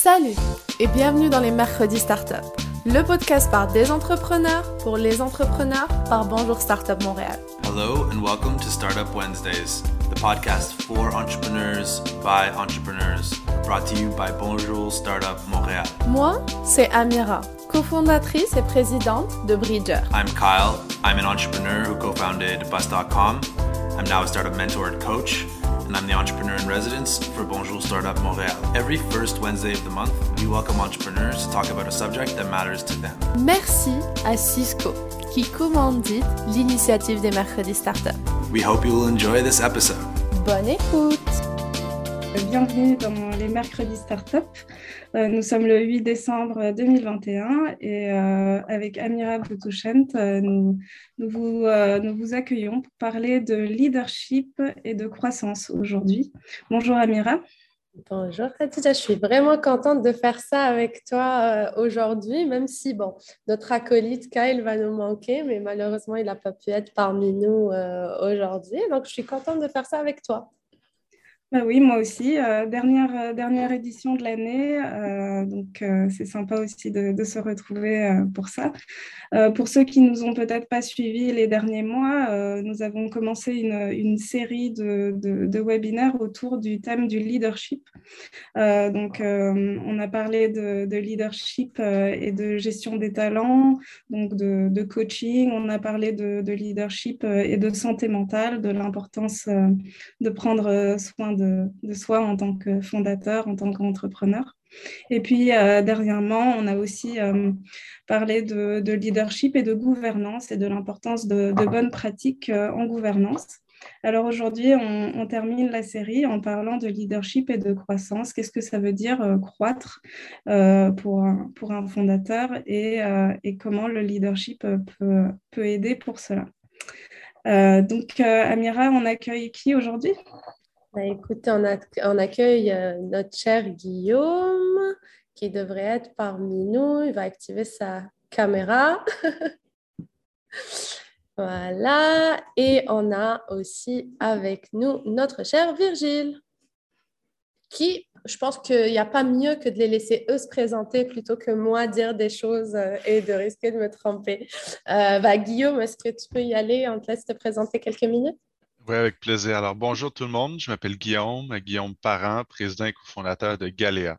Salut et bienvenue dans les Mercredis Startup, le podcast par des entrepreneurs pour les entrepreneurs par Bonjour Startup Montréal. Hello and welcome to Startup Wednesdays, the podcast for entrepreneurs by entrepreneurs, brought to you by Bonjour Startup Montréal. Moi, c'est Amira, cofondatrice et présidente de Bridger. I'm Kyle. I'm an entrepreneur who co-founded Bus.com. I'm now a startup mentor and coach and I'm the entrepreneur in residence for Bonjour Startup Montréal. Every first Wednesday of the month, we welcome entrepreneurs to talk about a subject that matters to them. Merci à Cisco qui commandite l'initiative des mercredis startup. We hope you will enjoy this episode. Bonne écoute! Bienvenue dans les mercredis startup. Euh, nous sommes le 8 décembre 2021 et euh, avec Amira Boutouchent, euh, nous, vous, accueillons pour parler de leadership et de croissance aujourd'hui. Bonjour Amira. Bonjour Khadija, je suis vraiment contente de faire ça avec toi aujourd'hui, même si bon, notre acolyte Kyle va nous manquer, mais malheureusement il n'a pas pu être parmi nous aujourd'hui. Donc je suis contente de faire ça avec toi. Bah oui, moi aussi. Euh, dernière, euh, dernière édition de l'année, euh, donc c'est sympa aussi de, se retrouver pour ça. pour ceux qui nous ont peut-être pas suivis les derniers mois, nous avons commencé une, une série de, de, de, webinaires autour du thème du leadership. donc, on a parlé de, leadership et de gestion des talents, donc de, coaching. On a parlé de, leadership et de santé mentale, de l'importance de prendre soin de, soi en tant que fondateur, en tant qu'entrepreneur. Et puis, euh, dernièrement, on a aussi euh, parlé de, leadership et de gouvernance et de l'importance de, bonnes pratiques euh, en gouvernance. Alors aujourd'hui, on, termine la série en parlant de leadership et de croissance. Qu'est-ce que ça veut dire croître pour, un, pour un fondateur et, et comment le leadership peut, peut aider pour cela? donc, Amira, on accueille qui aujourd'hui? Bah, écoutez, on, accueille euh, notre cher Guillaume qui devrait être parmi nous. Il va activer sa caméra. voilà. Et on a aussi avec nous notre cher Virgile qui, je pense qu'il n'y a pas mieux que de les laisser eux se présenter plutôt que moi dire des choses euh, et de risquer de me tromper. Euh, bah, Guillaume, est-ce que tu peux y aller? On te laisse te présenter quelques minutes. Oui, avec plaisir. Alors, bonjour tout le monde. Je m'appelle Guillaume, Guillaume Parent, président et cofondateur de Galéa.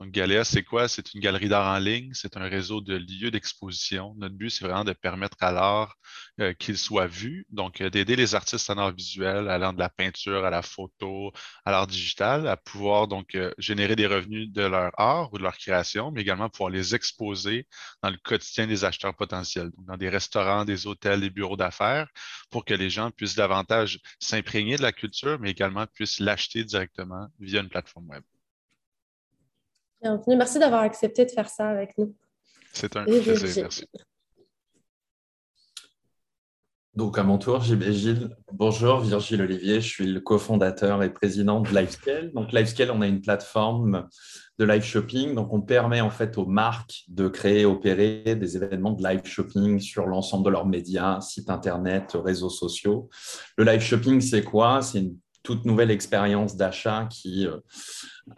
Donc, Galéa, c'est quoi? C'est une galerie d'art en ligne, c'est un réseau de lieux d'exposition. Notre but, c'est vraiment de permettre à l'art euh, qu'il soit vu, donc euh, d'aider les artistes en art visuel, allant de la peinture à la photo, à l'art digital, à pouvoir donc euh, générer des revenus de leur art ou de leur création, mais également pouvoir les exposer dans le quotidien des acheteurs potentiels, donc dans des restaurants, des hôtels, des bureaux d'affaires, pour que les gens puissent davantage s'imprégner de la culture, mais également puissent l'acheter directement via une plateforme web. Bienvenue. Merci d'avoir accepté de faire ça avec nous. C'est un plaisir. Merci. Donc, à mon tour, Gilles. Bonjour, Virgile Olivier. Je suis le cofondateur et président de Livescale. Donc, Livescale, on a une plateforme de live shopping. Donc, on permet en fait aux marques de créer, opérer des événements de live shopping sur l'ensemble de leurs médias, sites internet, réseaux sociaux. Le live shopping, c'est quoi? C'est une toute nouvelle expérience d'achat qui, euh,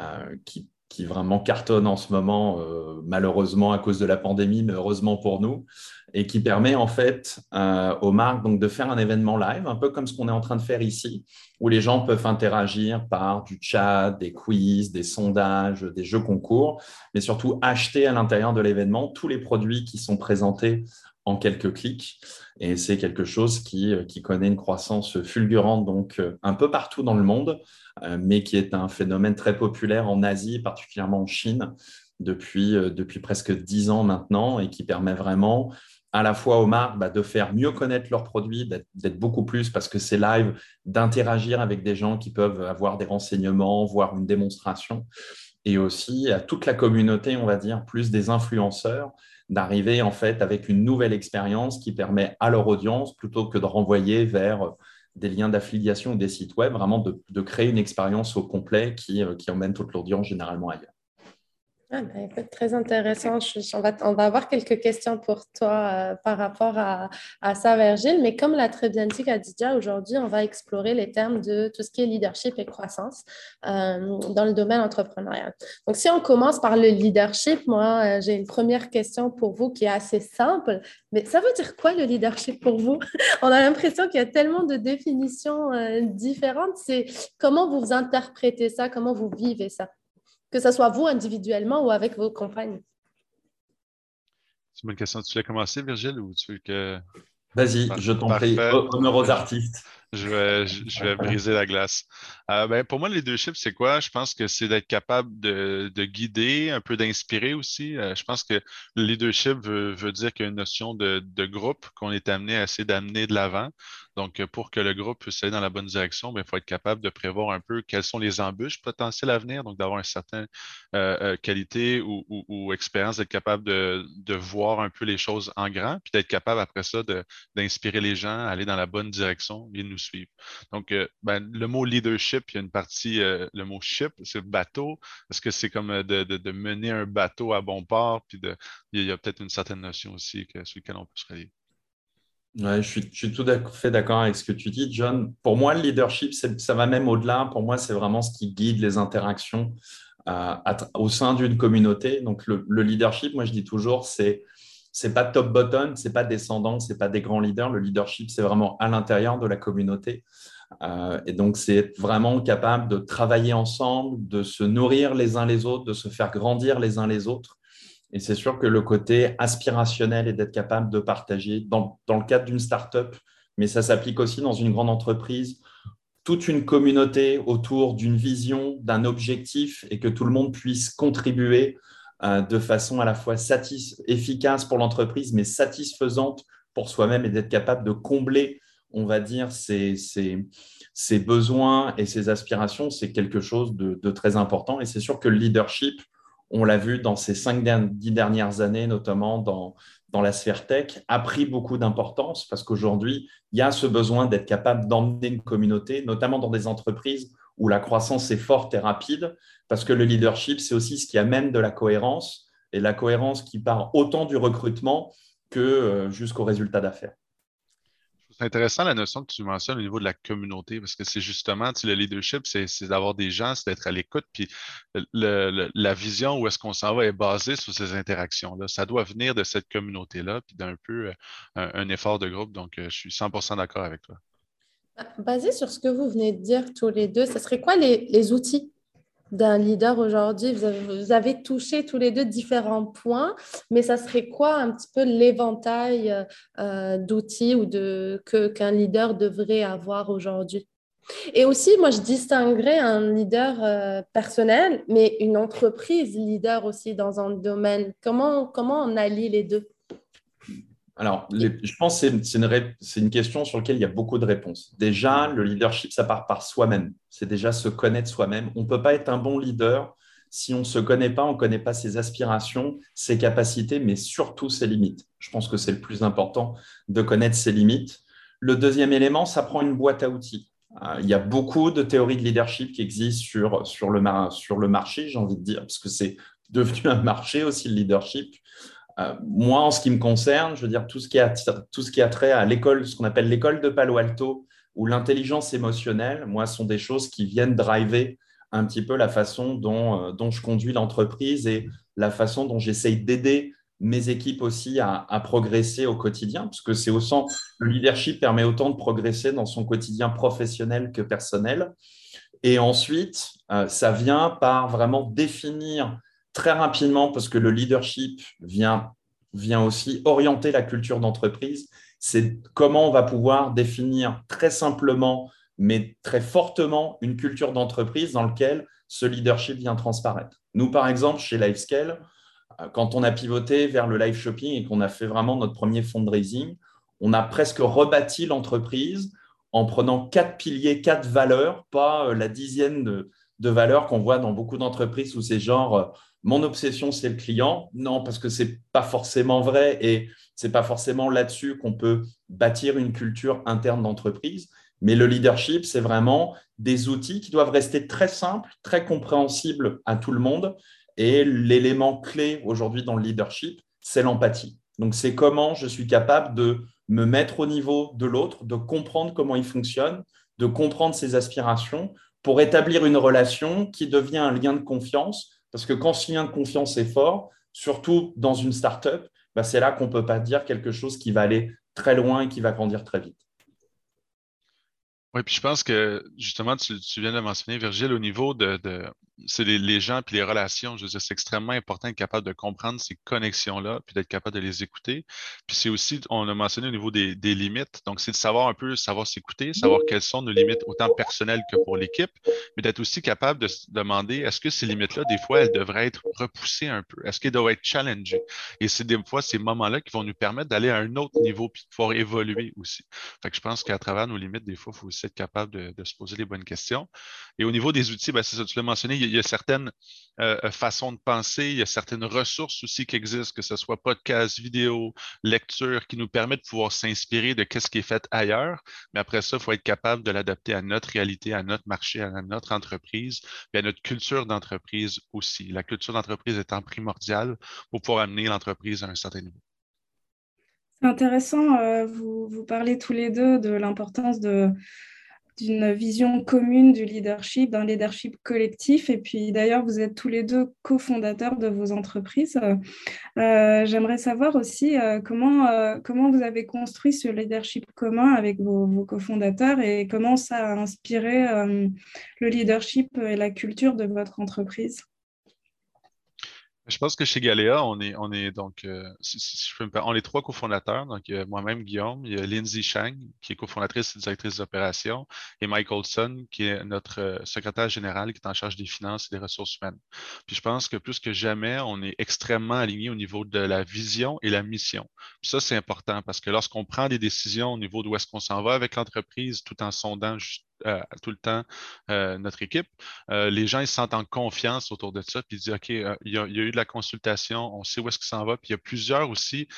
euh, qui qui vraiment cartonne en ce moment, euh, malheureusement à cause de la pandémie, mais heureusement pour nous, et qui permet en fait euh, aux marques donc, de faire un événement live, un peu comme ce qu'on est en train de faire ici, où les gens peuvent interagir par du chat, des quiz, des sondages, des jeux concours, mais surtout acheter à l'intérieur de l'événement tous les produits qui sont présentés en quelques clics. Et c'est quelque chose qui, euh, connaît une croissance fulgurante donc un peu partout dans le monde. Euh, mais qui est un phénomène très populaire en Asie, particulièrement en Chine, depuis, euh, depuis presque dix ans maintenant, et qui permet vraiment à la fois aux marques bah, de faire mieux connaître leurs produits, d'être beaucoup plus parce que c'est live, d'interagir avec des gens qui peuvent avoir des renseignements, voir une démonstration, et aussi à toute la communauté, on va dire, plus des influenceurs, d'arriver en fait avec une nouvelle expérience qui permet à leur audience, plutôt que de renvoyer vers des liens d'affiliation ou des sites web, vraiment de, créer une expérience au complet qui, euh, qui emmène toute l'audience généralement ailleurs. Ah ben, très intéressant. on, va, avoir quelques questions pour toi euh, par rapport à, à, ça, Virgile. Mais comme l'a très bien dit Khadija, aujourd'hui, on va explorer les termes de tout ce qui est leadership et croissance euh, dans le domaine entrepreneurial. Donc, si on commence par le leadership, moi, euh, j'ai une première question pour vous qui est assez simple. Mais ça veut dire quoi le leadership pour vous? On a l'impression qu'il y a tellement de définitions différentes. C'est comment vous interprétez ça, comment vous vivez ça? Que ce soit vous individuellement ou avec vos compagnes? C'est une bonne question. Tu veux commencer, Virgile, ou tu veux que. Vas-y, je t'en prie. Honneur aux artistes. Je vais, briser la glace. Euh, ben, pour moi, le leadership, c'est quoi? Je pense que c'est d'être capable de, de, guider, un peu d'inspirer aussi. Euh, je pense que le leadership veut, veut dire qu'il y a une notion de, groupe qu'on est amené à essayer d'amener de l'avant. Donc, pour que le groupe puisse aller dans la bonne direction, ben, il faut être capable de prévoir un peu quelles sont les embûches potentielles à venir, donc d'avoir une certaine euh, qualité ou, expérience, d'être capable de, voir un peu les choses en grand, puis d'être capable après ça d'inspirer les gens à aller dans la bonne direction suivre. Donc, euh, ben, le mot leadership, il y a une partie, euh, le mot ship, c'est bateau. Est-ce que c'est comme euh, de, mener un bateau à bon port? Puis de, il y a, peut-être une certaine notion aussi sur laquelle on peut se relier. Je, suis, tout à fait d'accord avec ce que tu dis, John. Pour moi, le leadership, ça va même au-delà. Pour moi, c'est vraiment ce qui guide les interactions au sein d'une communauté. Donc, le, leadership, moi, je dis toujours, c'est c'est pas top bottom, c'est pas descendant, c'est pas des grands leaders. Le leadership, c'est vraiment à l'intérieur de la communauté. Euh, et donc, c'est vraiment capable de travailler ensemble, de se nourrir les uns les autres, de se faire grandir les uns les autres. Et c'est sûr que le côté aspirationnel et d'être capable de partager dans, dans le cadre d'une startup, mais ça s'applique aussi dans une grande entreprise, toute une communauté autour d'une vision, d'un objectif et que tout le monde puisse contribuer de façon à la fois efficace pour l'entreprise, mais satisfaisante pour soi-même et d'être capable de combler, on va dire, ses, besoins et ses aspirations, c'est quelque chose de, très important. Et c'est sûr que le leadership, on l'a vu dans ces cinq dix dernières années, notamment dans la sphère tech, a pris beaucoup d'importance parce qu'aujourd'hui, il y a ce besoin d'être capable d'emmener une communauté, notamment dans des entreprises où la croissance est forte et rapide, parce que le leadership, c'est aussi ce qui amène de la cohérence, et la cohérence qui part autant du recrutement que euh, jusqu'au résultat d'affaires. C'est intéressant la notion que tu mentionnes au niveau de la communauté, parce que c'est justement, le leadership, c'est d'avoir des gens, c'est d'être à l'écoute, puis la vision où est-ce qu'on s'en va est basée sur ces interactions-là. Ça doit venir de cette communauté-là, puis d'un peu euh, un, effort de groupe. Donc, euh, je suis 100% d'accord avec toi. Basé sur ce que vous venez de dire tous les deux, ce serait quoi les, outils d'un leader aujourd'hui? Vous avez, touché tous les deux différents points, mais ça serait quoi un petit peu l'éventail euh, d'outils ou de, que, qu'un leader devrait avoir aujourd'hui? Et aussi, moi, je distinguerais un leader euh, personnel, mais une entreprise leader aussi dans un domaine. Comment, comment on allie les deux? Alors, je pense que c'est une, question sur laquelle il y a beaucoup de réponses. Déjà, le leadership, ça part par soi-même. C'est déjà se connaître soi-même. On ne peut pas être un bon leader si on ne se connaît pas, on ne connaît pas ses aspirations, ses capacités, mais surtout ses limites. Je pense que c'est le plus important de connaître ses limites. Le deuxième élément, ça prend une boîte à outils. Euh, il y a beaucoup de théories de leadership qui existent sur, le, sur le marché, j'ai envie de dire, parce que c'est devenu un marché aussi, le leadership. Euh, moi, en ce qui me concerne, je veux dire, tout ce qui a, tout ce qui trait à l'école, ce qu'on appelle l'école de Palo Alto, ou l'intelligence émotionnelle, moi, sont des choses qui viennent driver un petit peu la façon dont, euh, je conduis l'entreprise et la façon dont j'essaye d'aider mes équipes aussi à, progresser au quotidien, parce que c'est au sens, le leadership permet autant de progresser dans son quotidien professionnel que personnel. Et ensuite, euh, ça vient par vraiment définir très rapidement, parce que le leadership vient, vient aussi orienter la culture d'entreprise, c'est comment on va pouvoir définir très simplement, mais très fortement, une culture d'entreprise dans laquelle ce leadership vient transparaître. Nous, par exemple, chez Livescale, euh, quand on a pivoté vers le live shopping et qu'on a fait vraiment notre premier fundraising, on a presque rebâti l'entreprise en prenant quatre piliers, quatre valeurs, pas euh, la dizaine de, de valeurs qu'on voit dans beaucoup d'entreprises où c'est genre euh, mon obsession, c'est le client. Non, parce que ce n'est pas forcément vrai et ce n'est pas forcément là-dessus qu'on peut bâtir une culture interne d'entreprise. Mais le leadership, c'est vraiment des outils qui doivent rester très simples, très compréhensibles à tout le monde Et l'élément clé aujourd'hui dans le leadership, c'est l'empathie. Donc, c'est comment je suis capable de me mettre au niveau de l'autre, de comprendre comment il fonctionne, de comprendre ses aspirations pour établir une relation qui devient un lien de confiance. Parce que quand ce lien de confiance est fort, surtout dans une startup, bah c'est là qu'on ne peut pas dire quelque chose qui va aller très loin et qui va grandir très vite. Oui, puis je pense que justement, tu, viens de mentionner, Virgile, au niveau de, c'est les, gens puis les relations. Je veux dire, c'est extrêmement important d'être capable de comprendre ces connexions-là, puis d'être capable de les écouter. Puis c'est aussi, on a mentionné au niveau des, limites. Donc, c'est de savoir un peu, savoir s'écouter, savoir quelles sont nos limites, autant personnelles que pour l'équipe, mais d'être aussi capable de se demander est-ce que ces limites-là, des fois, elles devraient être repoussées un peu? Est-ce qu'elles doivent être challengées? Et c'est des fois ces moments-là qui vont nous permettre d'aller à un autre niveau puis de pouvoir évoluer aussi. Fait que je pense qu'à travers nos limites, des fois, il faut aussi être capable de, se poser les bonnes questions. Et au niveau des outils, ben, c'est ça, tu l'as mentionné, il y a certaines euh, euh, façons de penser, il y a certaines ressources aussi qui existent, que ce soit podcast, vidéo, lecture, qui nous permettent de pouvoir s'inspirer de ce qui est fait ailleurs. Mais après ça, il faut être capable de l'adapter à notre réalité, à notre marché, à notre entreprise, et à notre culture d'entreprise aussi. La culture d'entreprise étant primordiale pour pouvoir amener l'entreprise à un certain niveau. C'est intéressant, euh, vous parlez tous les deux de l'importance de, d'une vision commune du leadership, d'un leadership collectif. Et puis d'ailleurs, vous êtes tous les deux cofondateurs de vos entreprises. Euh, j'aimerais savoir aussi euh, comment, euh, comment vous avez construit ce leadership commun avec vos, vos cofondateurs et comment ça a inspiré le leadership et la culture de votre entreprise? Je pense que chez Galéa, on est, on est donc, euh, si, je peux me on est trois cofondateurs. Donc, il y a moi-même, Guillaume, il y a Lindsay Chang, qui est cofondatrice et directrice d'opération, et Mike Olson, qui est notre euh, secrétaire général, qui est en charge des finances et des ressources humaines. Puis je pense que plus que jamais, on est extrêmement aligné au niveau de la vision et la mission. Puis ça, c'est important parce que lorsqu'on prend des décisions au niveau d'où est-ce qu'on s'en va avec l'entreprise, tout en sondant euh, tout le temps euh, notre équipe. Euh, les gens ils se sentent en confiance autour de ça, puis ils disent OK, il y, a, eu de la consultation, on sait où est-ce que ça va, puis il y a plusieurs aussi.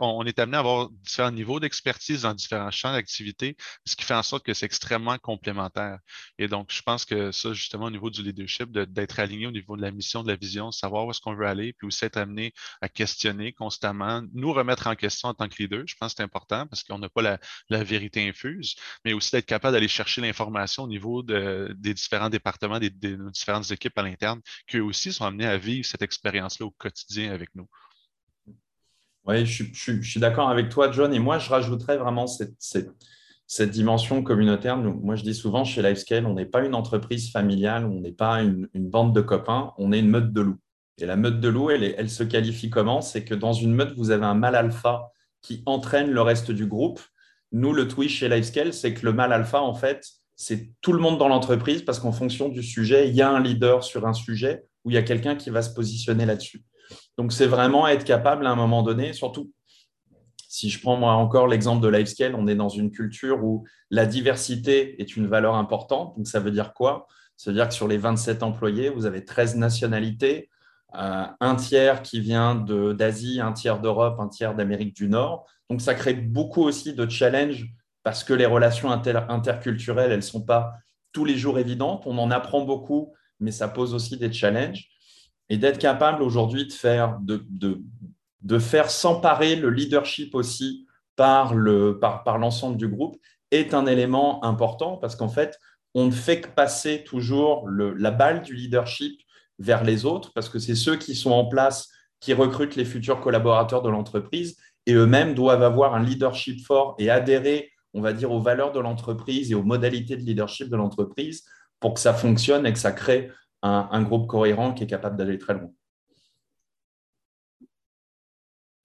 on, est amené à avoir différents niveaux d'expertise dans différents champs d'activité, ce qui fait en sorte que c'est extrêmement complémentaire. Et donc, je pense que ça, justement, au niveau du leadership, d'être aligné au niveau de la mission, de la vision, savoir où est-ce qu'on veut aller, puis aussi être amené à questionner constamment, nous remettre en question en tant que leader, je pense que c'est important parce qu'on n'a pas la, la vérité infuse, mais aussi d'être capable d'aller chercher l'information au niveau des différents départements, des, différentes équipes à l'interne, qui eux aussi sont amenés à vivre cette expérience-là au quotidien avec nous. Oui, je, suis d'accord avec toi, John. Et moi, je rajouterais vraiment cette, dimension communautaire. Moi, je dis souvent chez Lifescale, on n'est pas une entreprise familiale, on n'est pas une, bande de copains, on est une meute de loups. Et la meute de loups, elle, se qualifie comment? C'est que dans une meute, vous avez un mâle alpha qui entraîne le reste du groupe nous, le twist chez Lifescale, c'est que le mal alpha, en fait, c'est tout le monde dans l'entreprise parce qu'en fonction du sujet, il y a un leader sur un sujet où il y a quelqu'un qui va se positionner là-dessus. Donc, c'est vraiment être capable à un moment donné, surtout si je prends moi encore l'exemple de Lifescale, on est dans une culture où la diversité est une valeur importante. Donc, ça veut dire quoi? Ça veut dire que sur les 27 employés, vous avez 13 nationalités, euh, un tiers qui vient d'Asie, un tiers d'Europe, un tiers d'Amérique du Nord. Donc, ça crée beaucoup aussi de challenges parce que les relations interculturelles, elles ne sont pas tous les jours évidentes. On en apprend beaucoup, mais ça pose aussi des challenges. Et d'être capable aujourd'hui de faire, de, faire s'emparer le leadership aussi par l'ensemble du groupe est un élément important parce qu'en fait, on ne fait que passer toujours la balle du leadership vers les autres, parce que c'est ceux qui sont en place qui recrutent les futurs collaborateurs de l'entreprise et eux-mêmes doivent avoir un leadership fort et adhérer, on va dire, aux valeurs de l'entreprise et aux modalités de leadership de l'entreprise pour que ça fonctionne et que ça crée un, groupe cohérent qui est capable d'aller très loin.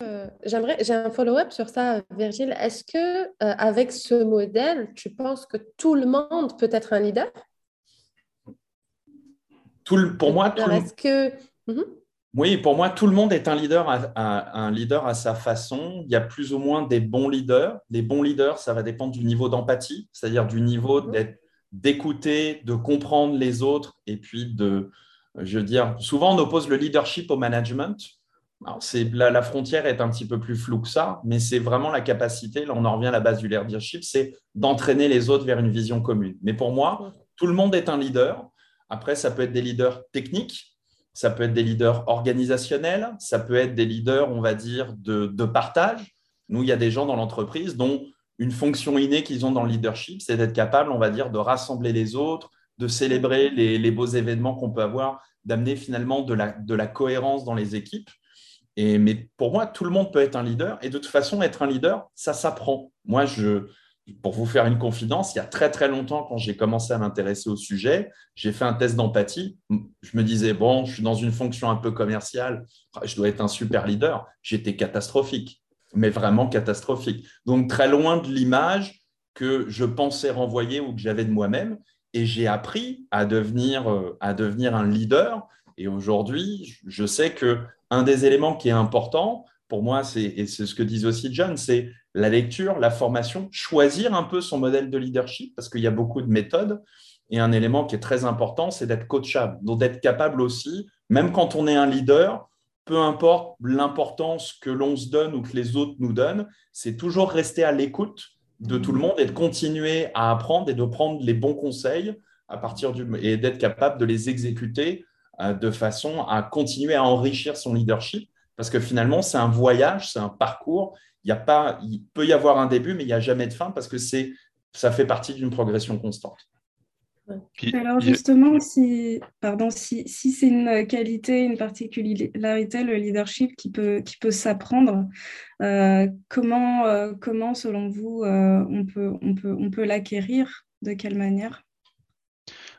Euh, j'aimerais, j'ai un follow-up sur ça, Virgile. Est-ce que euh, avec ce modèle, tu penses que tout le monde peut être un leader? Pour moi, tout que... Mhm. Oui, pour moi, tout le monde est un leader à, un leader à sa façon. Il y a plus ou moins des bons leaders. Les bons leaders, ça va dépendre du niveau d'empathie, c'est-à-dire du niveau mhm. d'écouter, de comprendre les autres et puis de, je veux dire, souvent on oppose le leadership au management. Alors, la, la, frontière est un petit peu plus floue que ça, mais c'est vraiment la capacité, là on en revient à la base du leadership, c'est d'entraîner les autres vers une vision commune. Mais pour moi, tout le monde est un leader. Après, ça peut être des leaders techniques, ça peut être des leaders organisationnels, ça peut être des leaders, on va dire, de, partage. Nous, il y a des gens dans l'entreprise dont une fonction innée qu'ils ont dans le leadership, c'est d'être capable, on va dire, de rassembler les autres, de célébrer les, beaux événements qu'on peut avoir, d'amener finalement de la, de la, cohérence dans les équipes. Et, mais pour moi, tout le monde peut être un leader. Et de toute façon, être un leader, ça s'apprend. Moi, je, pour vous faire une confidence, il y a très très longtemps, quand j'ai commencé à m'intéresser au sujet, j'ai fait un test d'empathie. Je me disais, bon, je suis dans une fonction un peu commerciale, je dois être un super leader. J'étais catastrophique, mais vraiment catastrophique. Donc très loin de l'image que je pensais renvoyer ou que j'avais de moi-même et j'ai appris à devenir, euh, à devenir un leader. Et aujourd'hui, je sais que un des éléments qui est important pour moi, c'est, et c'est ce que disait aussi John, c'est la lecture, la formation, choisir un peu son modèle de leadership, parce qu'il y a beaucoup de méthodes. Et un élément qui est très important, c'est d'être coachable, donc d'être capable aussi, même quand on est un leader, peu importe l'importance que l'on se donne ou que les autres nous donnent, c'est toujours rester à l'écoute de tout le monde et de continuer à apprendre et de prendre les bons conseils à partir du et d'être capable de les exécuter euh, de façon à continuer à enrichir son leadership parce que finalement c'est un voyage, c'est un parcours. Il y a pas, il peut y avoir un début, mais il n'y a jamais de fin parce que c'est ça fait partie d'une progression constante. Alors justement, si, pardon, si, si c'est une qualité, une particularité, le leadership qui peut, qui peut s'apprendre, euh, comment, euh, comment, selon vous, euh, on peut, on peut, on peut l'acquérir De quelle manière?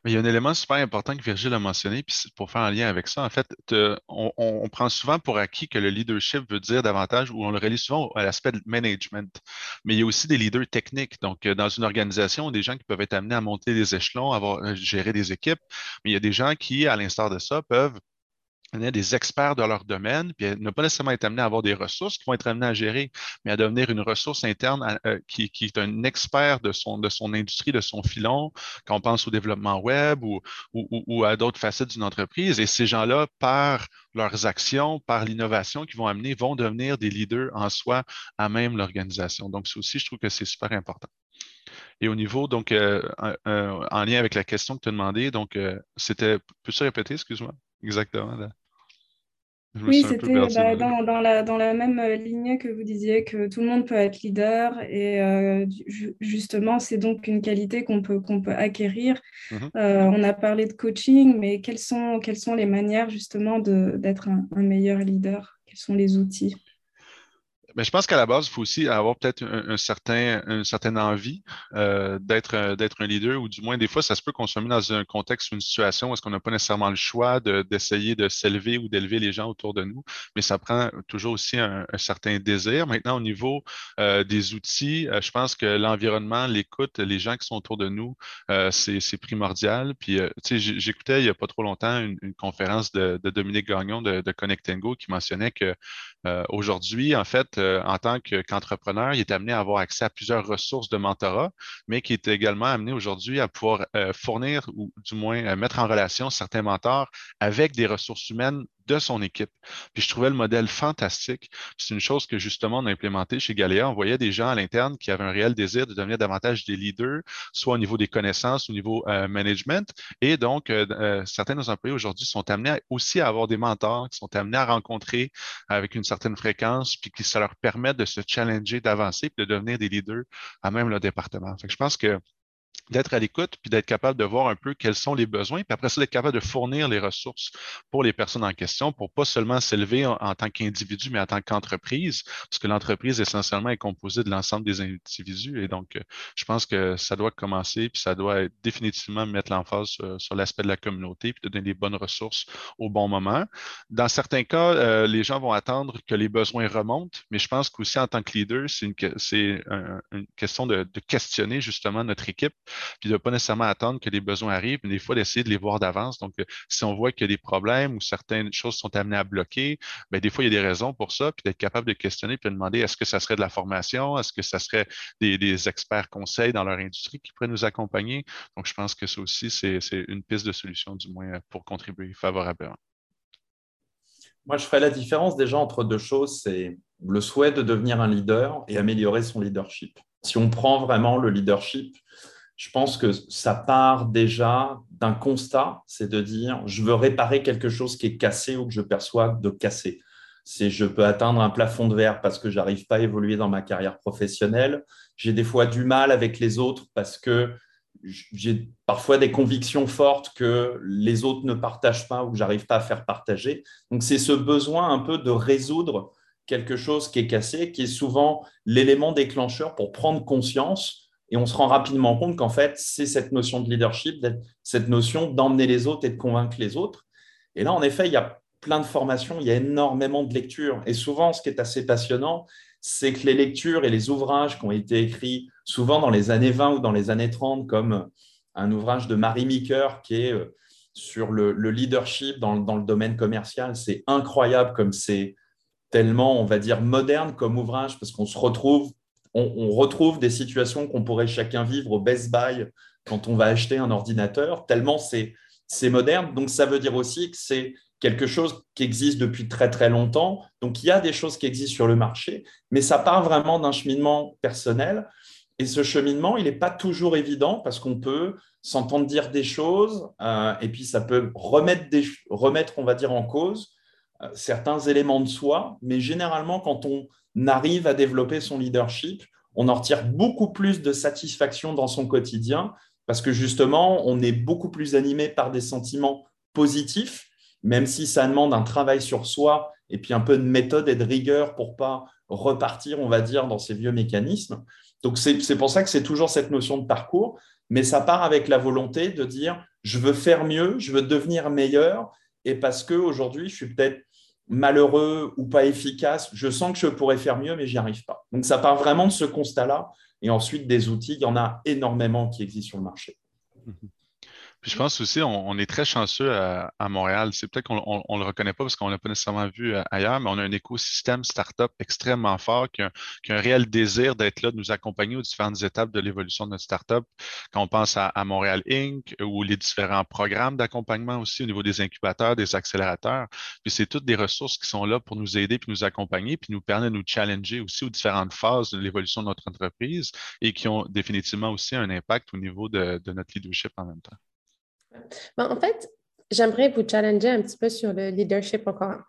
Il y a un élément super important que Virgile a mentionné, puis pour faire un lien avec ça, en fait, on, prend souvent pour acquis que le leadership veut dire davantage, ou on le relie souvent à l'aspect de management. Mais il y a aussi des leaders techniques. Donc, euh, dans une organisation, des gens qui peuvent être amenés à monter des échelons, à euh, gérer des équipes, mais il y a des gens qui, à l'instar de ça, peuvent des experts de leur domaine, puis ne pas nécessairement être amené à avoir des ressources qui vont être amenés à gérer, mais à devenir une ressource interne euh, qui, est un expert de son, de son industrie, de son filon, quand on pense au développement web ou, ou, à d'autres facettes d'une entreprise. Et ces gens-là, par leurs actions, par l'innovation qu'ils vont amener, vont devenir des leaders en soi à même l'organisation. Donc, ça aussi, je trouve que c'est super important. Et au niveau, donc, euh, en lien avec la question que tu as demandé, donc, euh, c'était, peux-tu répéter, excuse-moi, exactement? Là? Oui, c'était bah, dans, dans, la, dans la même euh, ligne que vous disiez que tout le monde peut être leader et euh, justement, c'est donc une qualité qu'on peut, qu'on peut acquérir. Mmh euh, on a parlé de coaching, mais quelles sont, quelles sont les manières justement d'être un, un meilleur leader? Quels sont les outils? Mais je pense qu'à la base, il faut aussi avoir peut-être un, certain, une certaine envie euh, d'être, euh, d'être un leader, ou du moins, des fois, ça se peut qu'on soit mis dans un contexte ou une situation où est-ce qu'on n'a pas nécessairement le choix d'essayer de, s'élever ou d'élever les gens autour de nous, mais ça prend toujours aussi un, certain désir. Maintenant, au niveau euh, des outils, je pense que l'environnement, l'écoute, les gens qui sont autour de nous, c'est, primordial. Puis, tu sais, j'écoutais il n'y a pas trop longtemps une, conférence de, Dominique Gagnon de, de Connect Go qui mentionnait que aujourd'hui, en fait, euh, en tant qu'entrepreneur, il est amené à avoir accès à plusieurs ressources de mentorat, mais qui est également amené aujourd'hui à pouvoir euh, fournir ou du moins euh, mettre en relation certains mentors avec des ressources humaines de son équipe. Puis je trouvais le modèle fantastique. C'est une chose que justement on a implémenté chez Galéa. On voyait des gens à l'interne qui avaient un réel désir de devenir davantage des leaders, soit au niveau des connaissances, au niveau euh, management. Et donc, euh, euh, certains de nos employés aujourd'hui sont amenés aussi à avoir des mentors, qui sont amenés à rencontrer avec une certaine fréquence, puis qui ça leur permet de se challenger, d'avancer, puis de devenir des leaders à même le département. Fait que je pense que d'être à l'écoute, puis d'être capable de voir un peu quels sont les besoins, puis après ça, d'être capable de fournir les ressources pour les personnes en question, pour pas seulement s'élever en, tant qu'individu, mais en tant qu'entreprise, parce que l'entreprise essentiellement est composée de l'ensemble des individus, et donc euh, je pense que ça doit commencer, puis ça doit définitivement mettre l'emphase sur, l'aspect de la communauté, puis donner les bonnes ressources au bon moment. Dans certains cas, euh, les gens vont attendre que les besoins remontent, mais je pense qu'aussi en tant que leader, c'est une, une, question de questionner justement notre équipe puis de ne pas nécessairement attendre que les besoins arrivent, mais des fois d'essayer de les voir d'avance. Donc, euh, si on voit qu'il y a des problèmes ou certaines choses sont amenées à bloquer, bien, des fois, il y a des raisons pour ça, puis d'être capable de questionner, puis de demander est-ce que ça serait de la formation, est-ce que ça serait des, experts conseils dans leur industrie qui pourraient nous accompagner? Donc, je pense que ça aussi, c'est une piste de solution, du moins, pour contribuer favorablement. Moi, je ferais la différence déjà entre deux choses, c'est le souhait de devenir un leader et améliorer son leadership. Si on prend vraiment le leadership, je pense que ça part déjà d'un constat, c'est de dire je veux réparer quelque chose qui est cassé ou que je perçois de cassé. C'est je peux atteindre un plafond de verre parce que j'arrive pas à évoluer dans ma carrière professionnelle. J'ai des fois du mal avec les autres parce que j'ai parfois des convictions fortes que les autres ne partagent pas ou que j'arrive pas à faire partager. Donc c'est ce besoin un peu de résoudre quelque chose qui est cassé, qui est souvent l'élément déclencheur pour prendre conscience. Et on se rend rapidement compte qu'en fait, c'est cette notion de leadership, cette notion d'emmener les autres et de convaincre les autres. Et là, en effet, il y a plein de formations, il y a énormément de lectures. Et souvent, ce qui est assez passionnant, c'est que les lectures et les ouvrages qui ont été écrits souvent dans les années 20 ou dans les années 30, comme un ouvrage de Marie Meeker qui est euh, sur le, leadership dans, dans, le domaine commercial, c'est incroyable comme c'est tellement, on va dire, moderne comme ouvrage, parce qu'on se retrouve, on, retrouve des situations qu'on pourrait chacun vivre au Best Buy quand on va acheter un ordinateur, tellement c'est, moderne. Donc, ça veut dire aussi que c'est quelque chose qui existe depuis très, très longtemps. Donc, il y a des choses qui existent sur le marché, mais ça part vraiment d'un cheminement personnel. Et ce cheminement, il n'est pas toujours évident parce qu'on peut s'entendre dire des choses euh, et puis ça peut remettre, remettre, on va dire, en cause euh, certains éléments de soi, mais généralement, quand on arrive à développer son leadership, on en retire beaucoup plus de satisfaction dans son quotidien parce que justement, on est beaucoup plus animé par des sentiments positifs, même si ça demande un travail sur soi et puis un peu de méthode et de rigueur pour pas repartir, on va dire, dans ces vieux mécanismes. Donc, c'est pour ça que c'est toujours cette notion de parcours, mais ça part avec la volonté de dire, je veux faire mieux, je veux devenir meilleur, et parce qu'aujourd'hui, je suis peut-être malheureux ou pas efficace, je sens que je pourrais faire mieux, mais j'y arrive pas. Donc ça part vraiment de ce constat-là. Et ensuite, des outils, il y en a énormément qui existent sur le marché. Puis je pense aussi, on, est très chanceux à, Montréal. C'est peut-être qu'on ne le reconnaît pas parce qu'on ne l'a pas nécessairement vu euh, ailleurs, mais on a un écosystème startup extrêmement fort qui a, un réel désir d'être là, de nous accompagner aux différentes étapes de l'évolution de notre startup. Quand on pense à, Montréal Inc. ou les différents programmes d'accompagnement aussi au niveau des incubateurs, des accélérateurs. Puis c'est toutes des ressources qui sont là pour nous aider puis nous accompagner puis nous permettre de nous challenger aussi aux différentes phases de l'évolution de notre entreprise et qui ont définitivement aussi un impact au niveau de notre leadership en même temps. Ben, en fait, j'aimerais vous challenger un petit peu sur le leadership encore.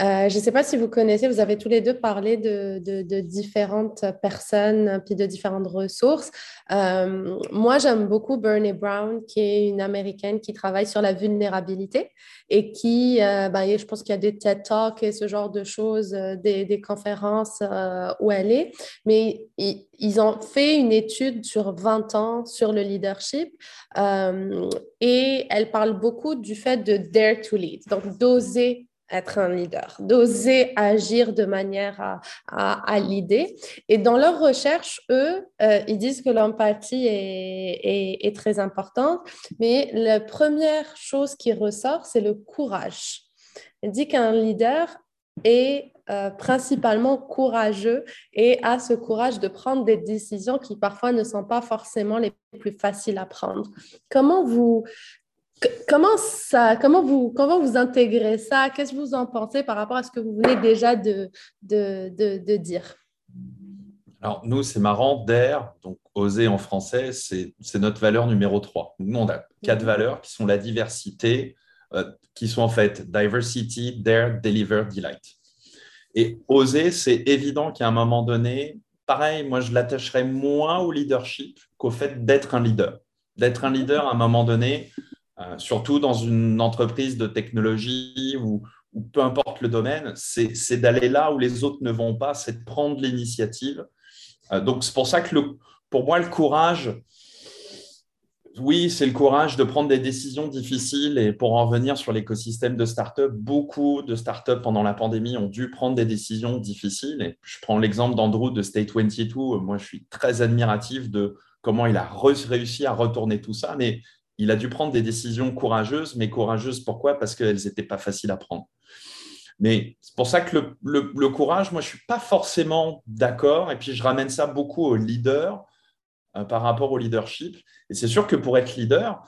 Euh, je ne sais pas si vous connaissez, vous avez tous les deux parlé de, différentes personnes puis de différentes ressources. Euh, moi, j'aime beaucoup Bernie Brown, qui est une Américaine qui travaille sur la vulnérabilité et qui, euh, ben, je pense qu'il y a des TED Talks et ce genre de choses, des, conférences où elle est, mais ils, ont fait une étude sur 20 ans sur le leadership et elle parle beaucoup du fait de dare to lead, donc d'oser être un leader, d'oser agir de manière à, à, l'idée. Et dans leur recherche, eux, euh, ils disent que l'empathie est, est, très importante, mais la première chose qui ressort, c'est le courage. Il dit qu'un leader est euh, principalement courageux et a ce courage de prendre des décisions qui parfois ne sont pas forcément les plus faciles à prendre. Comment vous, Comment, ça, comment, vous, comment vous intégrez ça? Qu'est-ce que vous en pensez par rapport à ce que vous venez déjà de, de, de, dire? Alors, nous, c'est marrant, DARE, donc oser en français, c'est notre valeur numéro 3. Nous, on a quatre mhm. valeurs qui sont la diversité, euh, qui sont en fait diversity, dare, deliver, delight. Et oser, c'est évident qu'à un moment donné, pareil, moi, je l'attacherais moins au leadership qu'au fait d'être un leader. D'être un leader à un moment donné, euh, surtout dans une entreprise de technologie ou, peu importe le domaine, c'est d'aller là où les autres ne vont pas, c'est de prendre l'initiative. Euh, donc, c'est pour ça que pour moi, le courage, oui, c'est le courage de prendre des décisions difficiles. Et pour en revenir sur l'écosystème de start-up, beaucoup de start-up pendant la pandémie ont dû prendre des décisions difficiles. Et je prends l'exemple d'Andrew de State 22. Moi, je suis très admiratif de comment il a réussi à retourner tout ça. Mais il a dû prendre des décisions courageuses, mais courageuses pourquoi? Parce qu'elles n'étaient pas faciles à prendre. Mais c'est pour ça que le, courage, moi, je ne suis pas forcément d'accord. Et puis, je ramène ça beaucoup au leader euh, par rapport au leadership. Et c'est sûr que pour être leader,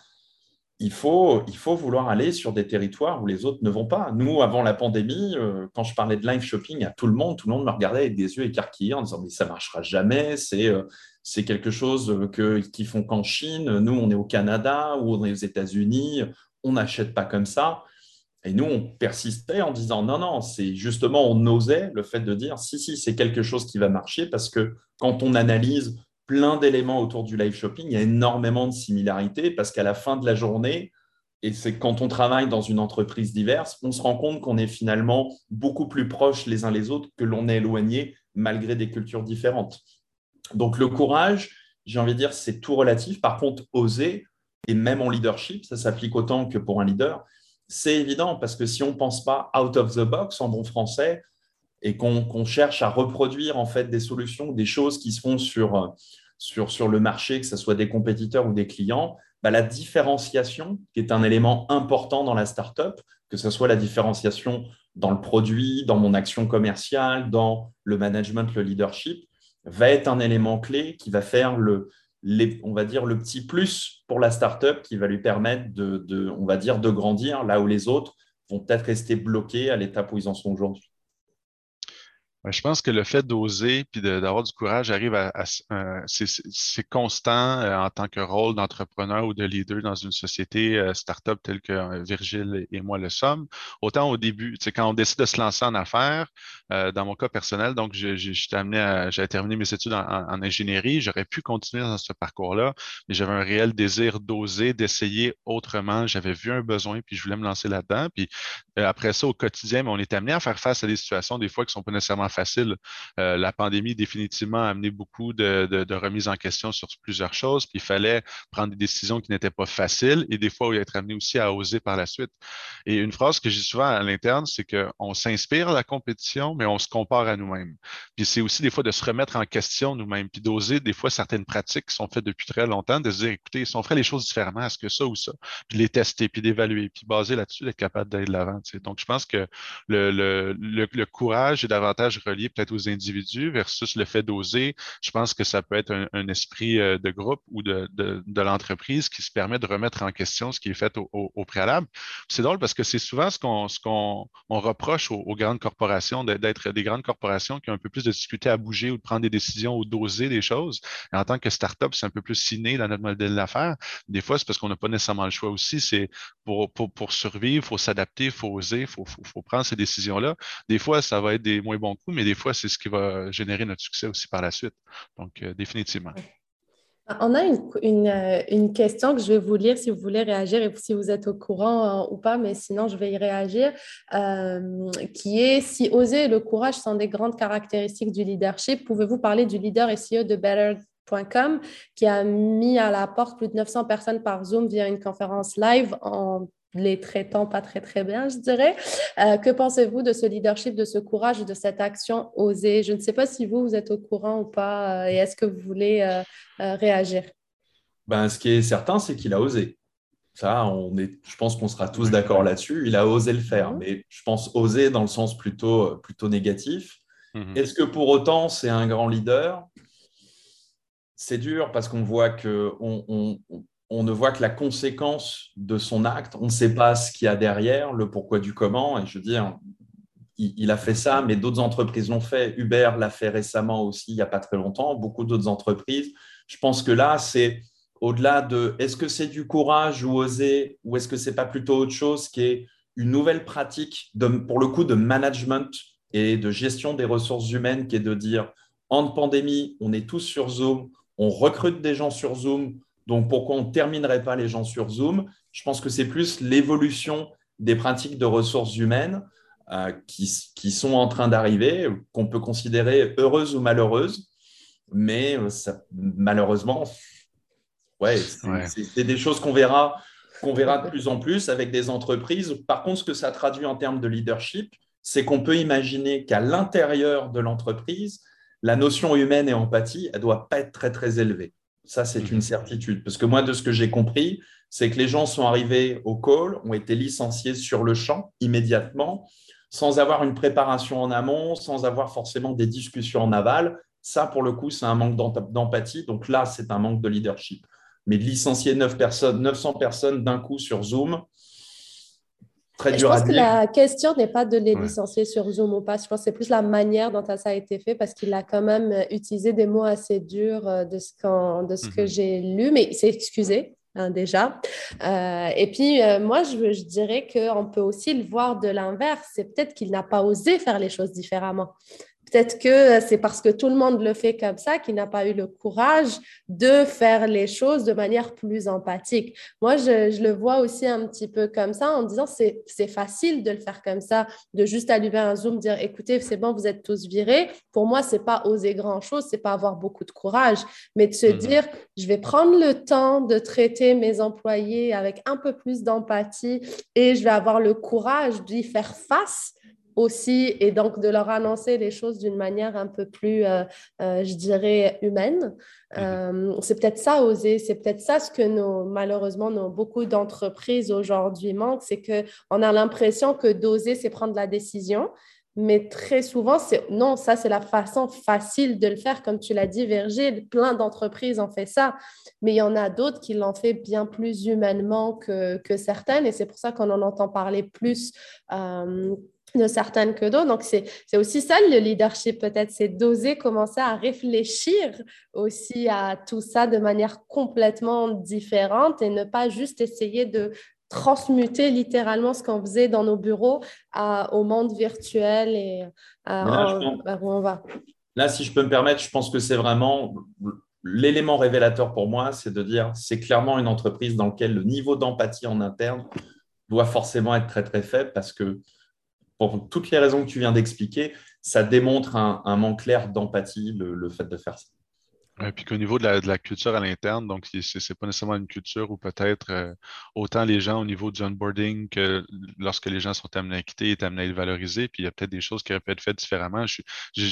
il faut, il faut vouloir aller sur des territoires où les autres ne vont pas. Nous, avant la pandémie, euh, quand je parlais de live shopping à tout le monde, tout le monde me regardait avec des yeux écarquillés en disant mais ça marchera jamais, c'est euh, c'est quelque chose que, qu'ils font qu'en Chine. Nous, on est au Canada ou on est aux États-Unis. On n'achète pas comme ça. Et nous, on persistait en disant non, non, c'est justement, on osait le fait de dire si, si, c'est quelque chose qui va marcher parce que quand on analyse plein d'éléments autour du live shopping, il y a énormément de similarités parce qu'à la fin de la journée, et c'est quand on travaille dans une entreprise diverse, on se rend compte qu'on est finalement beaucoup plus proches les uns les autres que l'on est éloigné malgré des cultures différentes. Donc le courage, j'ai envie de dire, c'est tout relatif. Par contre, oser, et même en leadership, ça s'applique autant que pour un leader, c'est évident parce que si on ne pense pas out of the box en bon français et qu'on cherche à reproduire en fait des solutions, des choses qui se font sur, le marché, que ce soit des compétiteurs ou des clients, bah, la différenciation, qui est un élément important dans la startup, que ce soit la différenciation dans le produit, dans mon action commerciale, dans le management, le leadership, va être un élément clé qui va faire le, on va dire, le petit plus pour la startup qui va lui permettre de, grandir là où les autres vont peut-être rester bloqués à l'étape où ils en sont aujourd'hui. Je pense que le fait d'oser puis d'avoir du courage arrive à, euh, c'est constant euh, en tant que rôle d'entrepreneur ou de leader dans une société euh, startup telle que Virgile et moi le sommes. Autant au début, c'est quand on décide de se lancer en affaires, dans mon cas personnel, donc j'étais amené j'avais terminé mes études en, ingénierie, j'aurais pu continuer dans ce parcours-là, mais j'avais un réel désir d'oser, d'essayer autrement. J'avais vu un besoin puis je voulais me lancer là-dedans. Puis après ça, au quotidien, on est amené à faire face à des situations des fois qui sont pas nécessairement facile. Euh, la pandémie définitivement a amené beaucoup de, de, remises en question sur plusieurs choses. Puis il fallait prendre des décisions qui n'étaient pas faciles et des fois être amené aussi à oser par la suite. Et une phrase que j'ai souvent à l'interne, c'est qu'on s'inspire à la compétition, mais on se compare à nous-mêmes. Puis c'est aussi des fois de se remettre en question nous-mêmes, puis d'oser des fois certaines pratiques qui sont faites depuis très longtemps, de se dire, écoutez, si on ferait les choses différemment, est-ce que ça ou ça? Puis les tester, puis d'évaluer, puis baser là-dessus, d'être capable d'aller de l'avant. Donc je pense que le, le, le courage est davantage relié peut-être aux individus versus le fait d'oser. Je pense que ça peut être un, esprit euh, de groupe ou de, de, l'entreprise qui se permet de remettre en question ce qui est fait au, préalable. C'est drôle parce que c'est souvent ce qu'on on reproche aux, grandes corporations d'être des grandes corporations qui ont un peu plus de difficulté à bouger ou de prendre des décisions ou d'oser des choses. En tant que start-up, c'est un peu plus ciné dans notre modèle d'affaires. Des fois, c'est parce qu'on n'a pas nécessairement le choix aussi. C'est pour, pour, pour survivre, il faut s'adapter, il faut oser, il faut, faut, faut, prendre ces décisions-là. Des fois, ça va être des moins bons coups, mais des fois, c'est ce qui va générer notre succès aussi par la suite. Donc, euh, définitivement. On a une, euh, une, question que je vais vous lire si vous voulez réagir et si vous êtes au courant euh, ou pas, mais sinon je vais y réagir, qui est si oser et le courage sont des grandes caractéristiques du leadership, pouvez-vous parler du leader SEO de Better.com qui a mis à la porte plus de 900 personnes par Zoom via une conférence live en les traitant pas très très bien, je dirais. Euh, que pensez-vous de ce leadership, de ce courage, de cette action osée? Je ne sais pas si vous, vous êtes au courant ou pas, euh, et est-ce que vous voulez euh, réagir? Ben, Ce qui est certain, c'est qu'il a osé. Ça, on est, je pense qu'on sera tous d'accord là-dessus. Il a osé le faire, mhm. mais je pense oser dans le sens plutôt, plutôt négatif. Mhm. Est-ce que pour autant, c'est un grand leader? C'est dur parce qu'on voit que on, on ne voit que la conséquence de son acte. On ne sait pas ce qu'il y a derrière, le pourquoi du comment. Et je veux dire, il, a fait ça, mais d'autres entreprises l'ont fait. Uber l'a fait récemment aussi, il n'y a pas très longtemps. Beaucoup d'autres entreprises. Je pense que là, c'est au-delà de est-ce que c'est du courage ou oser, ou est-ce que c'est pas plutôt autre chose qui est une nouvelle pratique, pour le coup, de management et de gestion des ressources humaines, qui est de dire en pandémie, on est tous sur Zoom, on recrute des gens sur Zoom, donc, pourquoi on ne terminerait pas les gens sur Zoom Je pense que c'est plus l'évolution des pratiques de ressources humaines euh, qui, sont en train d'arriver, qu'on peut considérer heureuses ou malheureuses. Mais euh, malheureusement, ouais, c'est des choses qu'on verra, qu'on verra de plus en plus avec des entreprises. Par contre, ce que ça traduit en termes de leadership, c'est qu'on peut imaginer qu'à l'intérieur de l'entreprise, la notion humaine et empathie, elle ne doit pas être très, très élevée. Ça, c'est une mhm. certitude. Parce que moi, de ce que j'ai compris, c'est que les gens sont arrivés au call, ont été licenciés sur le champ immédiatement, sans avoir une préparation en amont, sans avoir forcément des discussions en aval. Ça, pour le coup, c'est un manque d'empathie. Donc là, c'est un manque de leadership. Mais de licencier 9 personnes, 900 personnes d'un coup sur Zoom, très Je à pense que la question n'est pas de les Ouais. licencier sur Zoom ou pas. Je pense que c'est plus la manière dont ça a été fait parce qu'il a quand même euh, utilisé des mots assez durs euh, de ce, qu'en- de ce que Mhm. j'ai lu, mais il s'est excusé. hein, déjà. Euh, et puis, euh, moi, je, je dirais qu'on peut aussi le voir de l'inverse. C'est peut-être qu'il n'a pas osé faire les choses différemment. Peut-être que c'est parce que tout le monde le fait comme ça qu'il n'a pas eu le courage de faire les choses de manière plus empathique. Moi, je, je le vois aussi un petit peu comme ça en disant c'est c'est facile de le faire comme ça, de juste allumer un Zoom, dire écoutez, c'est bon, vous êtes tous virés. Pour moi, c'est pas oser grand-chose, c'est pas avoir beaucoup de courage, mais de se Mhm. dire je vais prendre le temps de traiter mes employés avec un peu plus d'empathie et je vais avoir le courage d'y faire face aussi et donc de leur annoncer les choses d'une manière un peu plus, euh, euh, je dirais, humaine. Euh, c'est peut-être ça, oser, c'est peut-être ça ce que nos, malheureusement, nos, beaucoup d'entreprises aujourd'hui manquent, c'est qu'on a l'impression que d'oser, c'est prendre la décision. Mais très souvent, c'est non, ça, c'est la façon facile de le faire. Comme tu l'as dit, Virgile, plein d'entreprises ont fait ça. Mais il y en a d'autres qui l'ont fait bien plus humainement que, que certaines. Et c'est pour ça qu'on en entend parler plus euh, de certaines que d'autres. Donc, c'est aussi ça le leadership, peut-être, c'est d'oser commencer à réfléchir aussi à tout ça de manière complètement différente et ne pas juste essayer de transmuter littéralement ce qu'on faisait dans nos bureaux à- au monde virtuel et à- là, en- pense- où on va. Là, si je peux me permettre, je pense que c'est vraiment l'élément révélateur pour moi, c'est de dire c'est clairement une entreprise dans laquelle le niveau d'empathie en interne doit forcément être très très faible parce que pour toutes les raisons que tu viens d'expliquer, ça démontre un, manque clair d'empathie, le fait de faire ça. Ouais, puis qu'au niveau de la, culture à l'interne, donc c'est pas nécessairement une culture où peut-être euh, autant les gens au niveau du onboarding que lorsque les gens sont amenés à quitter, est amenés à le valoriser, puis il y a peut-être des choses qui auraient pu être faites différemment. Je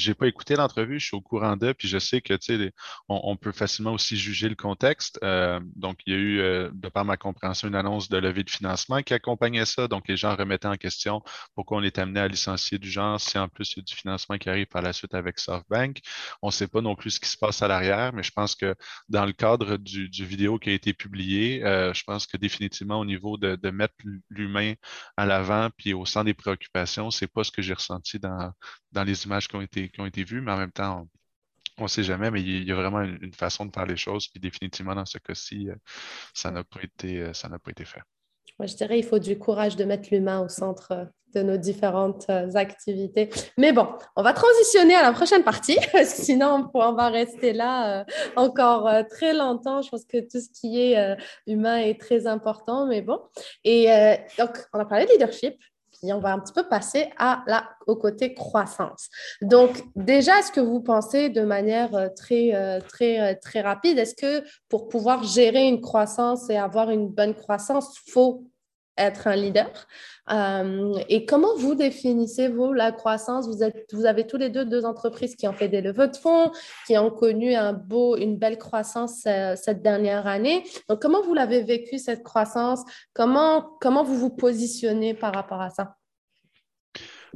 n'ai pas écouté l'entrevue, je suis au courant d'eux, puis je sais que les- on, on peut facilement aussi juger le contexte. Euh, donc, il y a eu, euh, de par ma compréhension, une annonce de levée de financement qui accompagnait ça. Donc, les gens remettaient en question pourquoi on est amené à licencier du genre si en plus il y a du financement qui arrive par la suite avec SoftBank. On ne sait pas non plus ce qui se passe à l'arrière, mais je pense que dans le cadre du, vidéo qui a été publié, euh, je pense que définitivement au niveau de, de mettre l'humain à l'avant puis au centre des préoccupations, c'est pas ce que j'ai ressenti dans, dans les images qui ont été, qui ont été vues, mais en même temps, on ne sait jamais, mais il y a vraiment une, une façon de faire les choses, puis définitivement dans ce cas-ci, euh, ça n'a pas été, euh, ça n'a pas été fait. Moi, je dirais il faut du courage de mettre l'humain au centre euh, de nos différentes euh, activités. Mais bon, on va transitionner à la prochaine partie, sinon, on va rester là euh, encore très longtemps. Je pense que tout ce qui est humain est très important, mais bon. Et donc, on a parlé de leadership. Puis on va un petit peu passer à la, au côté croissance. Donc, déjà, est-ce que vous pensez de manière euh, très, euh, très, euh, très rapide, est-ce que pour pouvoir gérer une croissance et avoir une bonne croissance, il faut être un leader. Euh, et comment vous définissez, vous, la croissance? Vous, êtes, vous avez tous les deux deux entreprises qui ont fait des levées de fonds, qui ont connu un beau, une belle croissance euh, cette dernière année. Donc, comment vous l'avez vécu, cette croissance? Comment, comment vous vous positionnez par rapport à ça?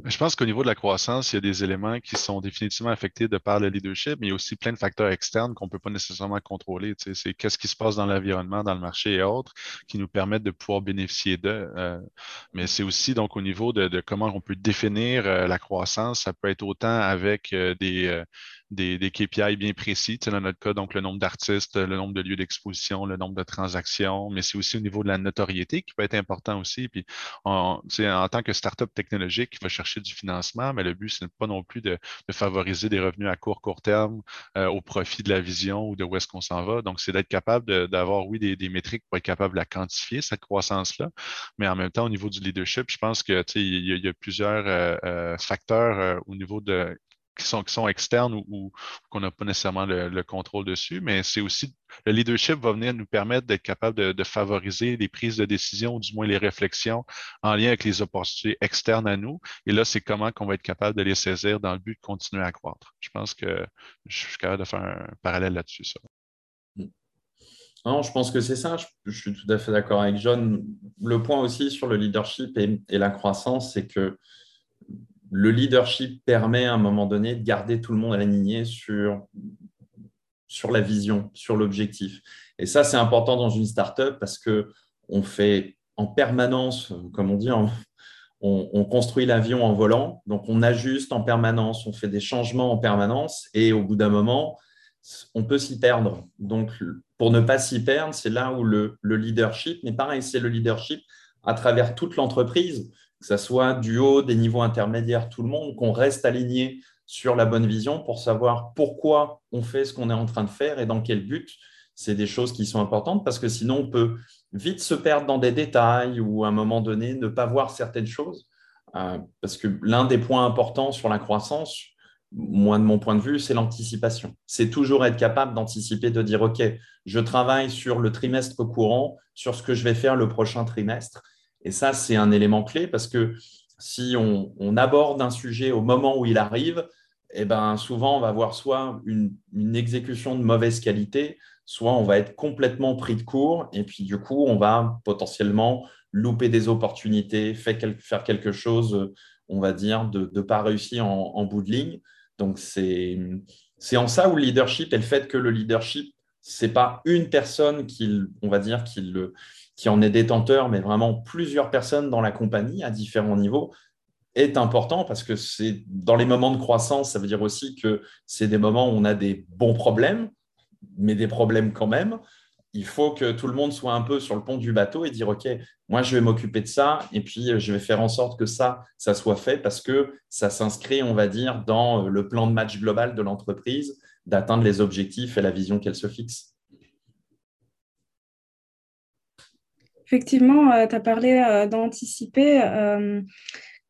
Je pense qu'au niveau de la croissance, il y a des éléments qui sont définitivement affectés de par le leadership, mais il y a aussi plein de facteurs externes qu'on ne peut pas nécessairement contrôler. Tu sais, c'est qu'est-ce qui se passe dans l'environnement, dans le marché et autres, qui nous permettent de pouvoir bénéficier d'eux. Euh, mais c'est aussi donc au niveau de, de, comment on peut définir euh, la croissance. Ça peut être autant avec euh, des, des, KPI bien précis, dans notre cas, donc le nombre d'artistes, le nombre de lieux d'exposition, le nombre de transactions, mais c'est aussi au niveau de la notoriété qui peut être important aussi. Puis, en tant que startup technologique qui va chercher du financement, mais le but, ce n'est pas non plus de, favoriser des revenus à court, court terme euh, au profit de la vision ou de où est-ce qu'on s'en va. Donc, c'est d'être capable d'avoir, oui, des, métriques pour être capable de quantifier, cette croissance-là, mais en même temps, au niveau du leadership, je pense que il y, a, il y a plusieurs euh, euh, facteurs au niveau de qui sont, qui sont externes ou, qu'on n'a pas nécessairement le, le, contrôle dessus, mais c'est aussi le leadership va venir nous permettre d'être capable de, favoriser les prises de décision, ou du moins les réflexions en lien avec les opportunités externes à nous. Et là, c'est comment qu'on va être capable de les saisir dans le but de continuer à croître. Je pense que je suis capable de faire un parallèle là-dessus. Ça. Non, je pense que c'est ça. Je, suis tout à fait d'accord avec John. Le point aussi sur le leadership et la croissance, c'est que le leadership permet à un moment donné de garder tout le monde aligné sur, sur la vision, sur l'objectif. Et ça, c'est important dans une startup parce qu'on fait en permanence, comme on dit, on, construit l'avion en volant, donc on ajuste en permanence, on fait des changements en permanence, et au bout d'un moment, on peut s'y perdre. Donc, pour ne pas s'y perdre, c'est là où le, leadership, mais pareil, c'est le leadership à travers toute l'entreprise, que ce soit du haut, des niveaux intermédiaires, tout le monde, qu'on reste aligné sur la bonne vision pour savoir pourquoi on fait ce qu'on est en train de faire et dans quel but. C'est des choses qui sont importantes parce que sinon, on peut vite se perdre dans des détails ou à un moment donné ne pas voir certaines choses. Euh, parce que l'un des points importants sur la croissance, moi de mon point de vue, c'est l'anticipation. C'est toujours être capable d'anticiper, de dire, OK, je travaille sur le trimestre courant, sur ce que je vais faire le prochain trimestre. Et ça, c'est un élément clé parce que si on, aborde un sujet au moment où il arrive, eh ben, souvent, on va avoir soit une, exécution de mauvaise qualité, soit on va être complètement pris de court et puis du coup, on va potentiellement louper des opportunités, faire quelque chose, on va dire, de ne pas réussir en, bout de ligne. Donc, c'est en ça où le leadership et le fait que le leadership, ce n'est pas une personne qui, on va dire, qui, le, qui en est détenteur, mais vraiment plusieurs personnes dans la compagnie à différents niveaux est important parce que c'est dans les moments de croissance, ça veut dire aussi que c'est des moments où on a des bons problèmes, mais des problèmes quand même. Il faut que tout le monde soit un peu sur le pont du bateau et dire OK, moi je vais m'occuper de ça et puis euh, je vais faire en sorte que ça, ça soit fait parce que ça s'inscrit, on va dire, dans euh, le plan de match global de l'entreprise d'atteindre les objectifs et la vision qu'elle se fixe. Effectivement, euh, tu as parlé d'anticiper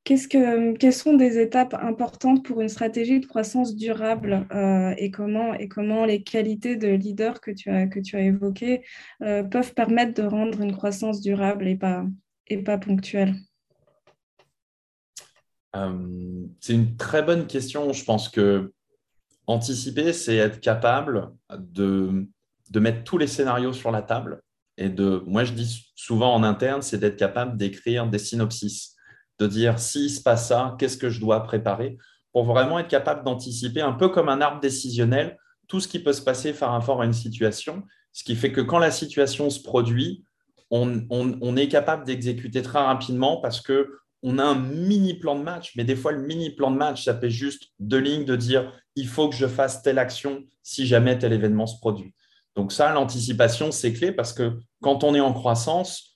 que, quelles sont des étapes importantes pour une stratégie de croissance durable euh, et, comment, et comment les qualités de leader que tu as, que tu as évoquées euh, peuvent permettre de rendre une croissance durable et pas, et pas ponctuelle? Euh, C'est une très bonne question. Je pense que anticiper, c'est être capable de, de mettre tous les scénarios sur la table. Et de, moi, je dis souvent en interne, c'est d'être capable d'écrire des synopsis de dire s'il se passe ça, qu'est-ce que je dois préparer pour vraiment être capable d'anticiper un peu comme un arbre décisionnel tout ce qui peut se passer par rapport à une situation, ce qui fait que quand la situation se produit, on, est capable d'exécuter très rapidement parce que on a un mini plan de match, mais des fois le mini plan de match, ça fait juste deux lignes de dire il faut que je fasse telle action si jamais tel événement se produit. Donc ça, l'anticipation, c'est clé parce que quand on est en croissance,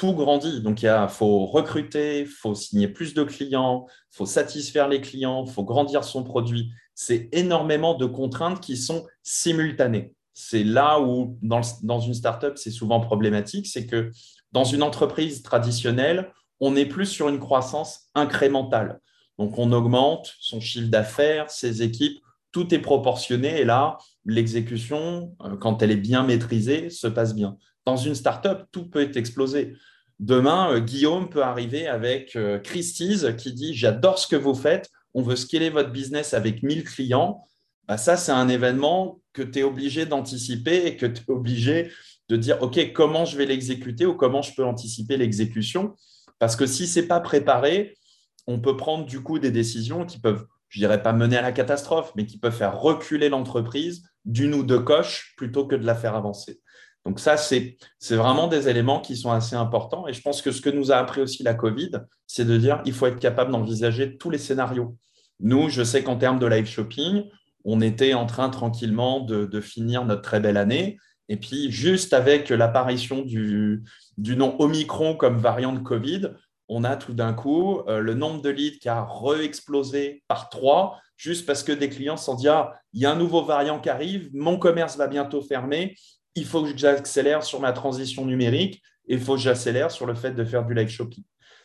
tout grandit. Donc, il faut recruter, il faut signer plus de clients, il faut satisfaire les clients, il faut grandir son produit. C'est énormément de contraintes qui sont simultanées. C'est là où, dans, une startup, c'est souvent problématique, c'est que dans une entreprise traditionnelle, on est plus sur une croissance incrémentale. Donc, on augmente son chiffre d'affaires, ses équipes, tout est proportionné. Et là, l'exécution, euh, quand elle est bien maîtrisée, se passe bien. Dans une startup, tout peut explosé. Demain, euh, Guillaume peut arriver avec euh, Christie's qui dit J'adore ce que vous faites, on veut scaler votre business avec 1000 clients. Bah, ça, c'est un événement que tu es obligé d'anticiper et que tu es obligé de dire OK, comment je vais l'exécuter ou comment je peux anticiper l'exécution? Parce que si ce n'est pas préparé, on peut prendre du coup des décisions qui peuvent, je dirais pas mener à la catastrophe, mais qui peuvent faire reculer l'entreprise d'une ou deux coches plutôt que de la faire avancer. Donc ça, c'est vraiment des éléments qui sont assez importants. Et je pense que ce que nous a appris aussi la Covid, c'est de dire il faut être capable d'envisager tous les scénarios. Nous, je sais qu'en termes de live shopping, on était en train tranquillement de, finir notre très belle année. Et puis, juste avec l'apparition du, du nom Omicron comme variant de Covid, on a tout d'un coup euh, le nombre de leads qui a re-explosé par trois, juste parce que des clients se sont dit Ah, il y a un nouveau variant qui arrive, mon commerce va bientôt fermer, il faut que j'accélère sur ma transition numérique et il faut que j'accélère sur le fait de faire du live shopping.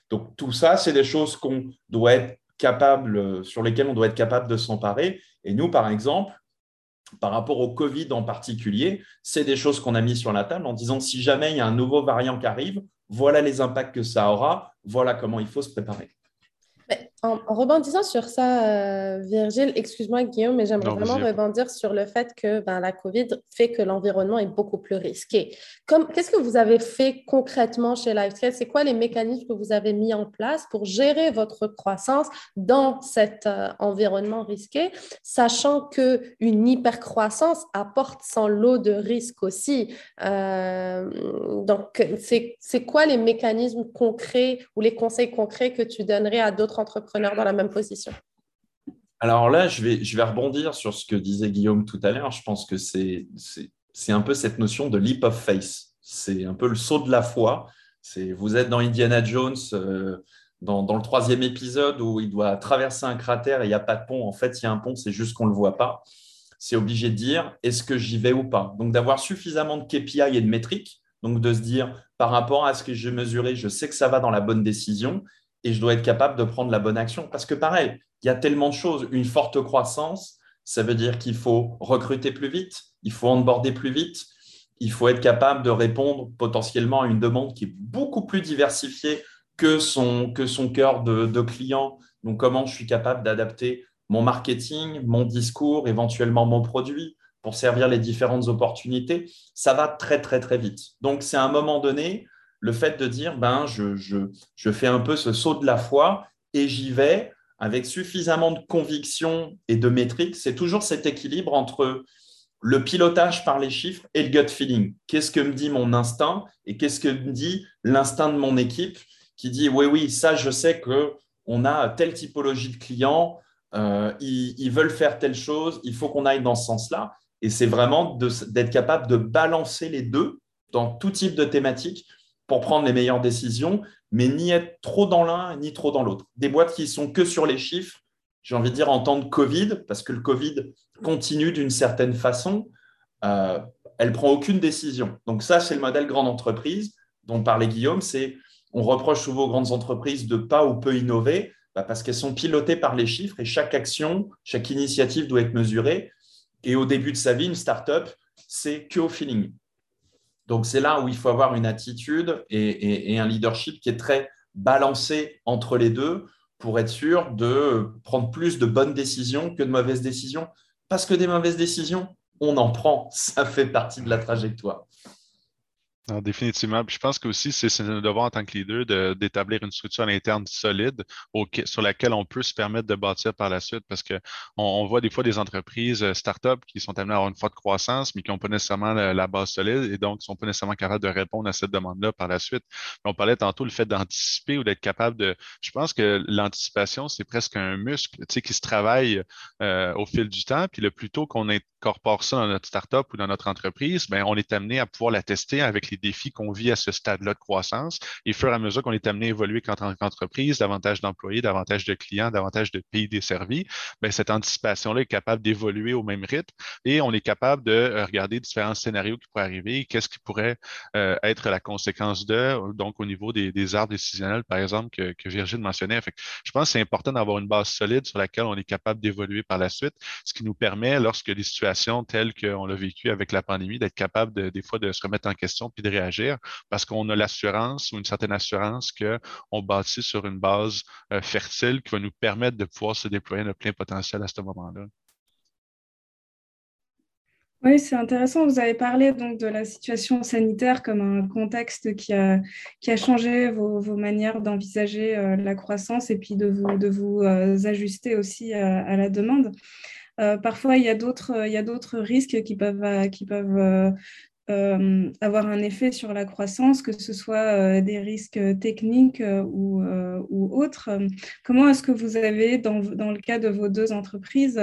Donc, tout ça, c'est des choses qu'on doit être capable, sur lesquelles on doit être capable de s'emparer. Et nous, par exemple, par rapport au Covid en particulier, c'est des choses qu'on a mis sur la table en disant si jamais il y a un nouveau variant qui arrive, voilà les impacts que ça aura, voilà comment il faut se préparer En, rebondissant sur ça, euh, Virgile, excuse-moi Guillaume, mais j'aimerais vraiment rebondir sur le fait que ben, la COVID fait que l'environnement est beaucoup plus risqué. Qu'est-ce que vous avez fait concrètement chez LifeScale? C'est quoi les mécanismes que vous avez mis en place pour gérer votre croissance dans cet euh, environnement risqué, sachant qu'une hypercroissance apporte son lot de risques aussi? Euh, donc, c'est quoi les mécanismes concrets ou les conseils concrets que tu donnerais à d'autres dans la même position Alors là, je vais, je vais rebondir sur ce que disait Guillaume tout à l'heure. Je pense que c'est un peu cette notion de leap of faith. C'est un peu le saut de la foi. Vous êtes dans Indiana Jones, euh, dans, dans, le troisième épisode où il doit traverser un cratère et il n'y a pas de pont. En fait, il y a un pont, c'est juste qu'on ne le voit pas. C'est obligé de dire est-ce que j'y vais ou pas? Donc d'avoir suffisamment de KPI et de métriques, donc de se dire par rapport à ce que j'ai mesuré, je sais que ça va dans la bonne décision et je dois être capable de prendre la bonne action. Parce que pareil, il y a tellement de choses. Une forte croissance, ça veut dire qu'il faut recruter plus vite, il faut onboarder plus vite, il faut être capable de répondre potentiellement à une demande qui est beaucoup plus diversifiée que son, que cœur de, de client. Donc, comment je suis capable d'adapter mon marketing, mon discours, éventuellement mon produit pour servir les différentes opportunités, ça va très, très, très vite. Donc, c'est à un moment donné, le fait de dire, ben, je, je, fais un peu ce saut de la foi et j'y vais avec suffisamment de conviction et de métrique, c'est toujours cet équilibre entre le pilotage par les chiffres et le gut feeling. Qu'est-ce que me dit mon instinct et qu'est-ce que me dit l'instinct de mon équipe qui dit oui, oui, ça, je sais qu'on a telle typologie de clients, euh, ils, ils, veulent faire telle chose, il faut qu'on aille dans ce sens-là. Et c'est vraiment d'être capable de balancer les deux dans tout type de thématique pour prendre les meilleures décisions, mais ni être trop dans l'un ni trop dans l'autre. Des boîtes qui sont que sur les chiffres, j'ai envie de dire en temps de Covid, parce que le Covid continue d'une certaine façon, euh, elle prend aucune décision. Donc ça, c'est le modèle grande entreprise dont parlait Guillaume, c'est on reproche souvent aux grandes entreprises de pas ou peu innover, bah, parce qu'elles sont pilotées par les chiffres et chaque action, chaque initiative doit être mesurée. Et au début de sa vie, une startup, c'est que au feeling. Donc, c'est là où il faut avoir une attitude et, un leadership qui est très balancé entre les deux pour être sûr de prendre plus de bonnes décisions que de mauvaises décisions. Parce que des mauvaises décisions, on en prend. Ça fait partie de la trajectoire définitivement. je pense que aussi, c'est notre devoir en tant que leader d'établir une structure à l'interne solide sur laquelle on peut se permettre de bâtir par la suite parce qu'on on voit des fois des entreprises euh, start-up qui sont amenées à avoir une forte croissance, mais qui n'ont pas nécessairement la, base solide et donc ne sont pas nécessairement capables de répondre à cette demande-là par la suite. On parlait tantôt le fait d'anticiper ou d'être capable de. Je pense que l'anticipation, c'est presque un muscle tu sais, qui se travaille euh, au fil du temps. Puis le plus tôt qu'on incorpore ça dans notre start-up ou dans notre entreprise, ben, on est amené à pouvoir la tester avec les défis qu'on vit à ce stade-là de croissance. Et au fur et à mesure qu'on est amené à évoluer en tant qu'entreprise, davantage d'employés, davantage de clients, davantage de pays desservis, bien, cette anticipation-là est capable d'évoluer au même rythme et on est capable de euh, regarder différents scénarios qui pourraient arriver, qu'est-ce qui pourrait euh, être la conséquence de, donc au niveau des, des arbres décisionnels, par exemple, que, que mentionnait. Fait je pense que c'est important d'avoir une base solide sur laquelle on est capable d'évoluer par la suite, ce qui nous permet, lorsque des situations telles qu'on l'a vécu avec la pandémie, d'être capable de, des fois de se remettre en question puis de réagir parce qu'on a l'assurance ou une certaine assurance qu'on bâtit sur une base euh, fertile qui va nous permettre de pouvoir se déployer notre plein potentiel à ce moment-là. Oui, c'est intéressant. Vous avez parlé donc de la situation sanitaire comme un contexte qui a, qui a changé vos, manières d'envisager euh, la croissance et puis de vous, de vous euh, ajuster aussi à, la demande. Parfois, il y a d'autres risques qui peuvent, euh, avoir un effet sur la croissance, que ce soit euh, des risques techniques euh, ou, autres. Comment est-ce que vous avez, dans, le cas de vos deux entreprises,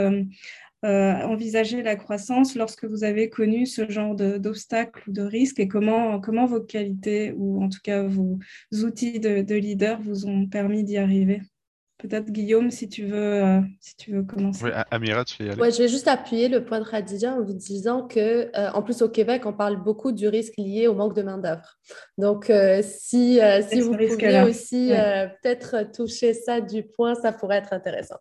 envisagé la croissance lorsque vous avez connu ce genre d'obstacles ou de risques et comment, vos qualités ou en tout cas vos outils de leader vous ont permis d'y arriver? Peut-être Guillaume, si tu veux, euh, si tu veux commencer. Oui, Amira, tu fais y aller? Ouais, je vais juste appuyer le point de Radija en vous disant que, euh, en plus au Québec, on parle beaucoup du risque lié au manque de main d'œuvre. Donc, euh, si, si vous pouviez aussi peut-être toucher ça du point, ça pourrait être intéressant.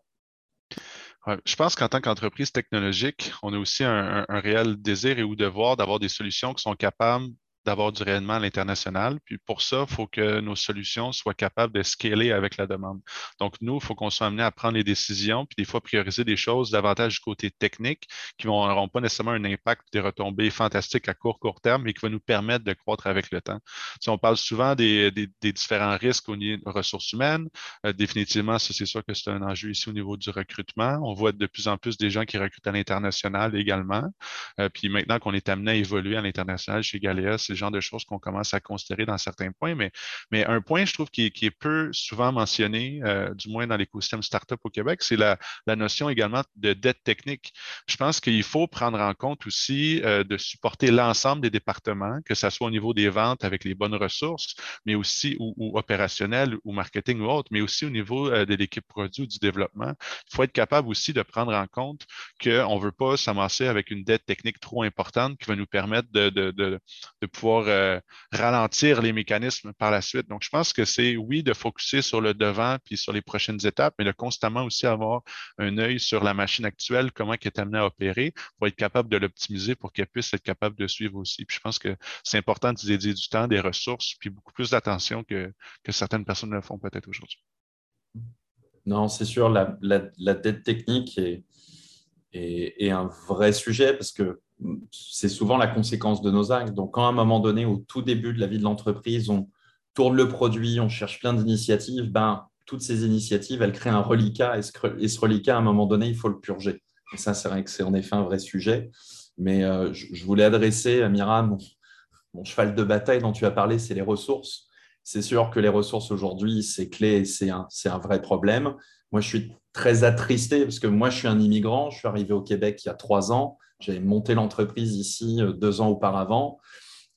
je pense qu'en tant qu'entreprise technologique, on a aussi un, un, réel désir et ou devoir d'avoir des solutions qui sont capables d'avoir du rayonnement à l'international. Puis pour ça, il faut que nos solutions soient capables de scaler avec la demande. Donc, nous, il faut qu'on soit amené à prendre les décisions, puis des fois prioriser des choses davantage du côté technique qui n'auront pas nécessairement un impact des retombées fantastiques à court, court terme, mais qui va nous permettre de croître avec le temps. Si on parle souvent des, différents risques au niveau des ressources humaines, euh, définitivement, c'est sûr que c'est un enjeu ici au niveau du recrutement. On voit de plus en plus des gens qui recrutent à l'international également. Euh, puis maintenant qu'on est amené à évoluer à l'international chez Galéa, c'est le genre de choses qu'on commence à considérer dans certains points. Mais, mais un point, je trouve, qui est, peu souvent mentionné, euh, du moins dans l'écosystème startup au Québec, c'est la, notion également de dette technique. Je pense qu'il faut prendre en compte aussi euh, de supporter l'ensemble des départements, que ce soit au niveau des ventes avec les bonnes ressources, mais aussi ou, ou opérationnel ou marketing ou autre, mais aussi au niveau de l'équipe produit ou du développement. Il faut être capable aussi de prendre en compte qu'on ne veut pas s'amasser avec une dette technique trop importante qui va nous permettre de, de pouvoir euh, ralentir les mécanismes par la suite. Donc, je pense que c'est, oui, de focuser sur le devant puis sur les prochaines étapes, mais de constamment aussi avoir un œil sur la machine actuelle, comment elle est amenée à opérer pour être capable de l'optimiser pour qu'elle puisse être capable de suivre aussi. Puis je pense que c'est important de dédier du temps, des ressources, puis beaucoup plus d'attention que, que certaines personnes le font peut-être aujourd'hui. Non, c'est sûr, la, la, dette technique est, est, un vrai sujet parce que c'est souvent la conséquence de nos actes. Donc, quand à un moment donné, au tout début de la vie de l'entreprise, on tourne le produit, on cherche plein d'initiatives, ben, toutes ces initiatives, elles créent un reliquat et ce, reliquat, à un moment donné, il faut le purger. Et ça, c'est vrai que c'est en effet un vrai sujet. Mais euh, je, voulais adresser à Mira mon cheval de bataille dont tu as parlé, c'est les ressources. C'est sûr que les ressources aujourd'hui, c'est clé c'est un, un, vrai problème. Moi, je suis très attristé parce que moi, je suis un immigrant. Je suis arrivé au Québec il y a trois ans. J'avais monté l'entreprise ici euh, deux ans auparavant.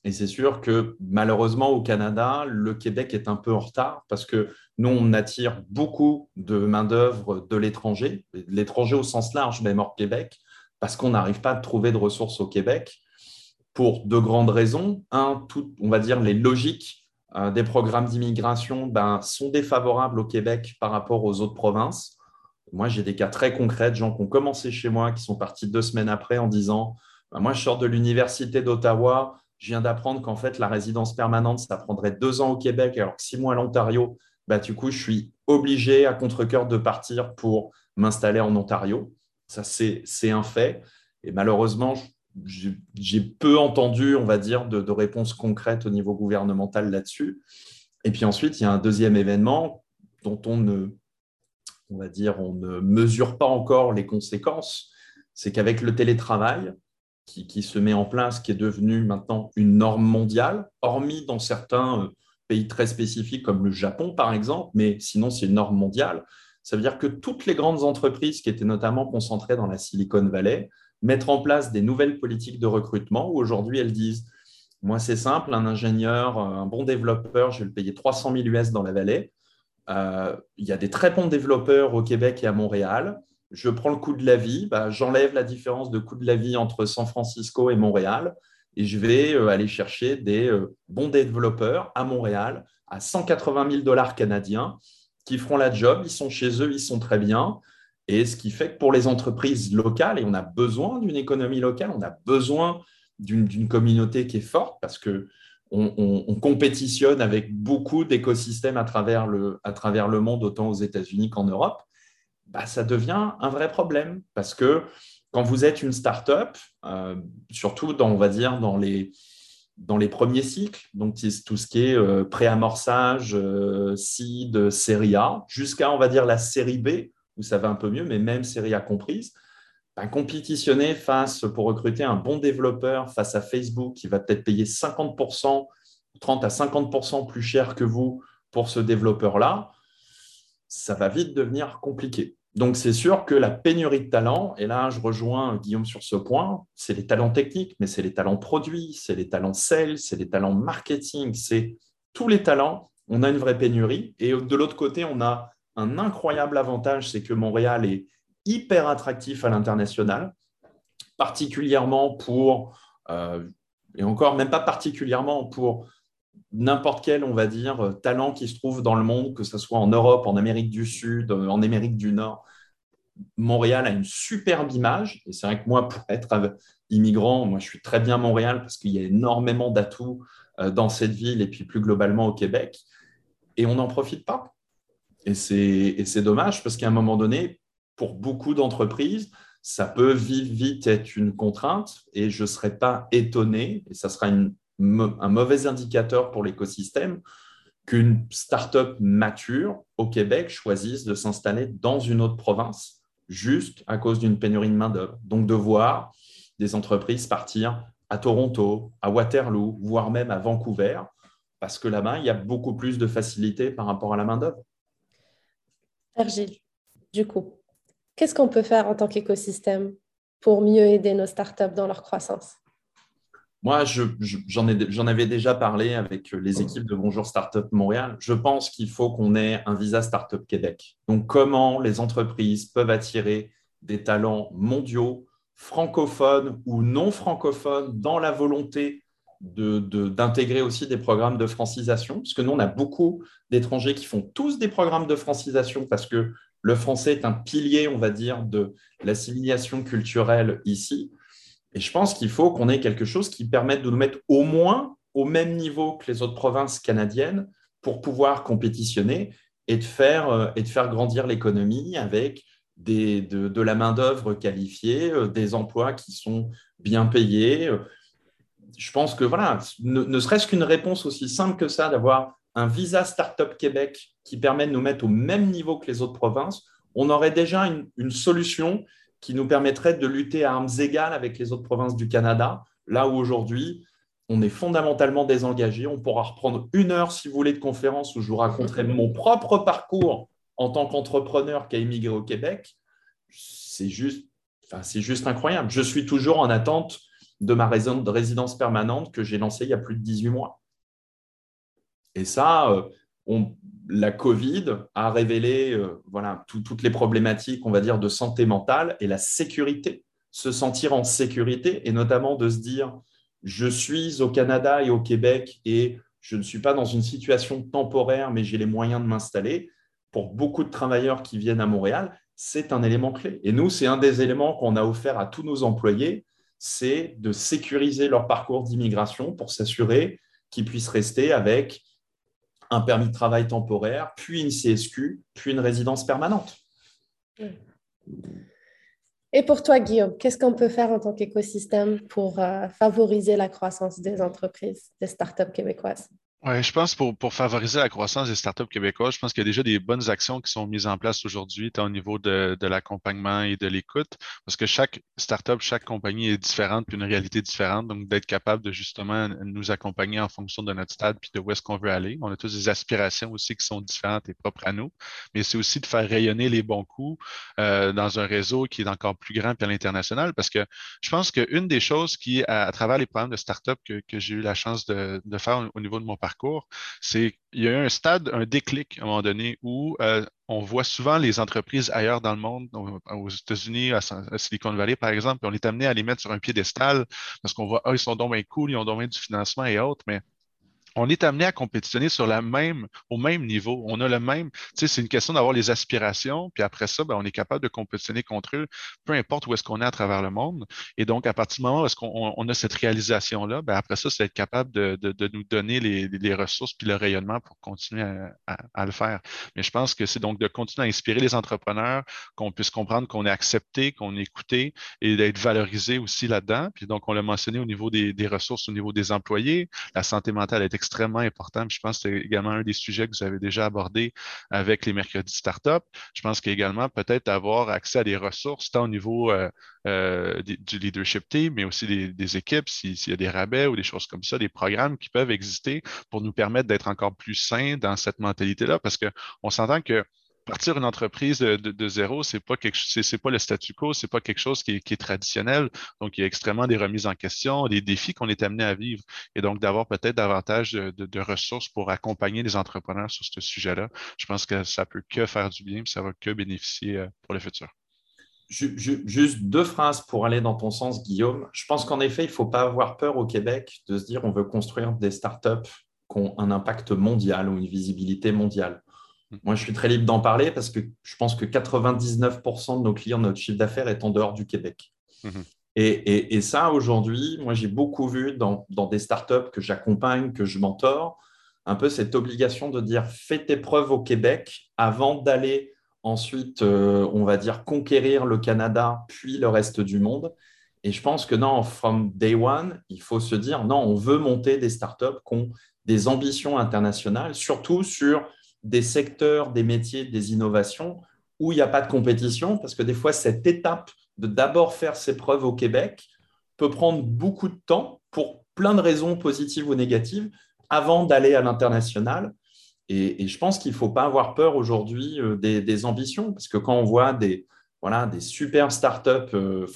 Et c'est sûr que malheureusement, au Canada, le Québec est un peu en retard parce que nous, on attire beaucoup de main-d'œuvre de l'étranger, l'étranger au sens large, même hors Québec, parce qu'on n'arrive pas à trouver de ressources au Québec pour deux grandes raisons. Un, tout, on va dire les logiques euh, des programmes d'immigration ben, sont défavorables au Québec par rapport aux autres provinces. Moi, j'ai des cas très concrets de gens qui ont commencé chez moi, qui sont partis deux semaines après en disant ben, Moi, je sors de l'Université d'Ottawa, je viens d'apprendre qu'en fait, la résidence permanente, ça prendrait deux ans au Québec, alors que six mois à l'Ontario. Ben, du coup, je suis obligé à contre-coeur de partir pour m'installer en Ontario. Ça, c'est un fait. Et malheureusement, j'ai peu entendu, on va dire, de, réponses concrètes au niveau gouvernemental là-dessus. Et puis ensuite, il y a un deuxième événement dont on ne, on va dire, on ne mesure pas encore les conséquences. C'est qu'avec le télétravail qui, se met en place, qui est devenu maintenant une norme mondiale, hormis dans certains euh, pays très spécifiques comme le Japon, par exemple, mais sinon, c'est une norme mondiale. Ça veut dire que toutes les grandes entreprises qui étaient notamment concentrées dans la Silicon Valley, mettre en place des nouvelles politiques de recrutement où aujourd'hui elles disent moi c'est simple, un ingénieur, un bon développeur, je vais le payer 300 000 US dans la vallée. Euh, il y a des très bons développeurs au Québec et à Montréal. Je prends le coût de la vie, bah, j'enlève la différence de coût de la vie entre San Francisco et Montréal et je vais euh, aller chercher des euh, bons développeurs à Montréal à 180 000 dollars canadiens qui feront la job, ils sont chez eux, ils sont très bien. Et ce qui fait que pour les entreprises locales, et on a besoin d'une économie locale, on a besoin d'une communauté qui est forte parce que on, compétitionne avec beaucoup d'écosystèmes à, travers le, monde, autant aux États-Unis qu'en Europe, bah, ça devient un vrai problème. Parce que quand vous êtes une start-up, euh, surtout dans, on va dire, dans les premiers cycles, donc tout ce qui est euh, préamorçage, euh, seed, série A, jusqu'à, on va dire, la série B, où ça va un peu mieux, mais même série A comprise, compétitionner face pour recruter un bon développeur face à Facebook qui va peut-être payer 50%, 30 à 50% plus cher que vous pour ce développeur-là, ça va vite devenir compliqué. Donc, c'est sûr que la pénurie de talents, et là, je rejoins Guillaume sur ce point, c'est les talents techniques, mais c'est les talents produits, c'est les talents sales, c'est les talents marketing, c'est tous les talents. On a une vraie pénurie. Et de l'autre côté, on a un incroyable avantage, c'est que Montréal est hyper attractif à l'international, particulièrement pour, euh, et encore même pas particulièrement pour n'importe quel, on va dire, talent qui se trouve dans le monde, que ce soit en Europe, en Amérique du Sud, en Amérique du Nord. Montréal a une superbe image. Et c'est vrai que moi, pour être immigrant, moi, je suis très bien Montréal parce qu'il y a énormément d'atouts euh, dans cette ville et puis plus globalement au Québec. Et on n'en profite pas. Et c'est dommage parce qu'à un moment donné, pour beaucoup d'entreprises, ça peut vite, vite être une contrainte et je ne serais pas étonné, et ça sera un mauvais indicateur pour l'écosystème, qu'une start-up mature au Québec choisisse de s'installer dans une autre province juste à cause d'une pénurie de main-d'œuvre. Donc, de voir des entreprises partir à Toronto, à Waterloo, voire même à Vancouver, parce que là-bas, il y a beaucoup plus de facilité par rapport à la main-d'œuvre. Virgile, du coup, qu'est-ce qu'on peut faire en tant qu'écosystème pour mieux aider nos startups dans leur croissance? Moi, j'en avais déjà parlé avec les équipes de Bonjour Startup Montréal. Je pense qu'il faut qu'on ait un visa Startup Québec. Donc, comment les entreprises peuvent attirer des talents mondiaux, francophones ou non francophones, dans la volonté d'intégrer aussi des programmes de francisation, parce que nous, on a beaucoup d'étrangers qui font tous des programmes de francisation parce que le français est un pilier, on va dire, de l'assimilation culturelle ici. Et je pense qu'il faut qu'on ait quelque chose qui permette de nous mettre au moins au même niveau que les autres provinces canadiennes pour pouvoir compétitionner et de faire, euh, et de faire grandir l'économie avec de, la main-d'œuvre qualifiée, euh, des emplois qui sont bien payés. Je pense que voilà, ne, serait-ce qu'une réponse aussi simple que ça, d'avoir un visa Startup Québec qui permet de nous mettre au même niveau que les autres provinces, on aurait déjà une, solution qui nous permettrait de lutter à armes égales avec les autres provinces du Canada, là où aujourd'hui, on est fondamentalement désengagé. On pourra reprendre une heure, si vous voulez, de conférence où je vous raconterai mon propre parcours en tant qu'entrepreneur qui a immigré au Québec. C'est juste, enfin, c'est juste incroyable. Je suis toujours en attente de ma résidence permanente que j'ai lancée il y a plus de 18 mois. Et ça, la Covid a révélé euh, voilà, toutes les problématiques, on va dire, de santé mentale et la sécurité, se sentir en sécurité et notamment de se dire, je suis au Canada et au Québec et je ne suis pas dans une situation temporaire, mais j'ai les moyens de m'installer. Pour beaucoup de travailleurs qui viennent à Montréal, c'est un élément clé. Et nous, c'est un des éléments qu'on a offert à tous nos employés, c'est de sécuriser leur parcours d'immigration pour s'assurer qu'ils puissent rester avec un permis de travail temporaire, puis une CSQ, puis une résidence permanente. Et pour toi, Guillaume, qu'est-ce qu'on peut faire en tant qu'écosystème pour euh, favoriser la croissance des entreprises, des startups québécoises? Oui, je pense pour, pour favoriser la croissance des startups québécoises, je pense qu'il y a déjà des bonnes actions qui sont mises en place aujourd'hui, tant au niveau de, de l'accompagnement et de l'écoute, parce que chaque startup, chaque compagnie est différente, puis une réalité différente. Donc, d'être capable de justement nous accompagner en fonction de notre stade, puis de où est-ce qu'on veut aller. On a tous des aspirations aussi qui sont différentes et propres à nous, mais c'est aussi de faire rayonner les bons coups euh, dans un réseau qui est encore plus grand puis à l'international, parce que je pense qu'une des choses qui, à, travers les programmes de startup que, que j'ai eu la chance de, de faire au niveau de mon parcours, c'est qu'il y a eu un stade, un déclic à un moment donné où euh, on voit souvent les entreprises ailleurs dans le monde, aux États-Unis, à Silicon Valley par exemple, puis on est amené à les mettre sur un piédestal parce qu'on voit, ah, ils sont donc bien cool, ils ont donc du financement et autres, mais on est amené à compétitionner sur la même, au même niveau. On a le même, tu sais, c'est une question d'avoir les aspirations, puis après ça, ben, on est capable de compétitionner contre eux, peu importe où est-ce qu'on est à travers le monde. Et donc, à partir du moment où est-ce qu'on on a cette réalisation-là, ben, après ça, c'est être capable de, de, de nous donner les, les, ressources puis le rayonnement pour continuer à, à, le faire. Mais je pense que c'est donc de continuer à inspirer les entrepreneurs, qu'on puisse comprendre qu'on est accepté, qu'on est écouté et d'être valorisé aussi là-dedans. Puis donc, on l'a mentionné au niveau des, des ressources, au niveau des employés, la santé mentale est extrêmement important. je pense que c'est également un des sujets que vous avez déjà abordé avec les mercredis startup. Je pense qu'également peut-être avoir accès à des ressources tant au niveau euh, euh, du leadership team, mais aussi des, équipes, s'il y a des rabais ou des choses comme ça, des programmes qui peuvent exister pour nous permettre d'être encore plus sains dans cette mentalité-là, parce qu'on s'entend que partir une entreprise de, zéro, c'est pas pas le statu quo, c'est pas quelque chose qui est, traditionnel. Donc, il y a extrêmement des remises en question, des défis qu'on est amené à vivre. Et donc, d'avoir peut-être davantage de, ressources pour accompagner les entrepreneurs sur ce sujet-là, je pense que ça peut que faire du bien, ça va que bénéficier euh, pour le futur. Juste deux phrases pour aller dans ton sens, Guillaume. Je pense qu'en effet, il ne faut pas avoir peur au Québec de se dire on veut construire des startups qui ont un impact mondial ou une visibilité mondiale Moi, je suis très libre d'en parler parce que je pense que 99% de nos clients, notre chiffre d'affaires est en dehors du Québec. Mhm. Et, ça, aujourd'hui, moi, j'ai beaucoup vu dans, des startups que j'accompagne, que je mentor, un peu cette obligation de dire fais tes preuves au Québec avant d'aller ensuite, euh, on va dire, conquérir le Canada, puis le reste du monde. Et je pense que non, from day one, il faut se dire non, on veut monter des startups qui ont des ambitions internationales, surtout sur des secteurs, des métiers, des innovations où il n'y a pas de compétition, parce que des fois, cette étape de d'abord faire ses preuves au Québec peut prendre beaucoup de temps pour plein de raisons positives ou négatives avant d'aller à l'international. Et, je pense qu'il ne faut pas avoir peur aujourd'hui euh, des, ambitions, parce que quand on voit des, voilà, des super startups euh,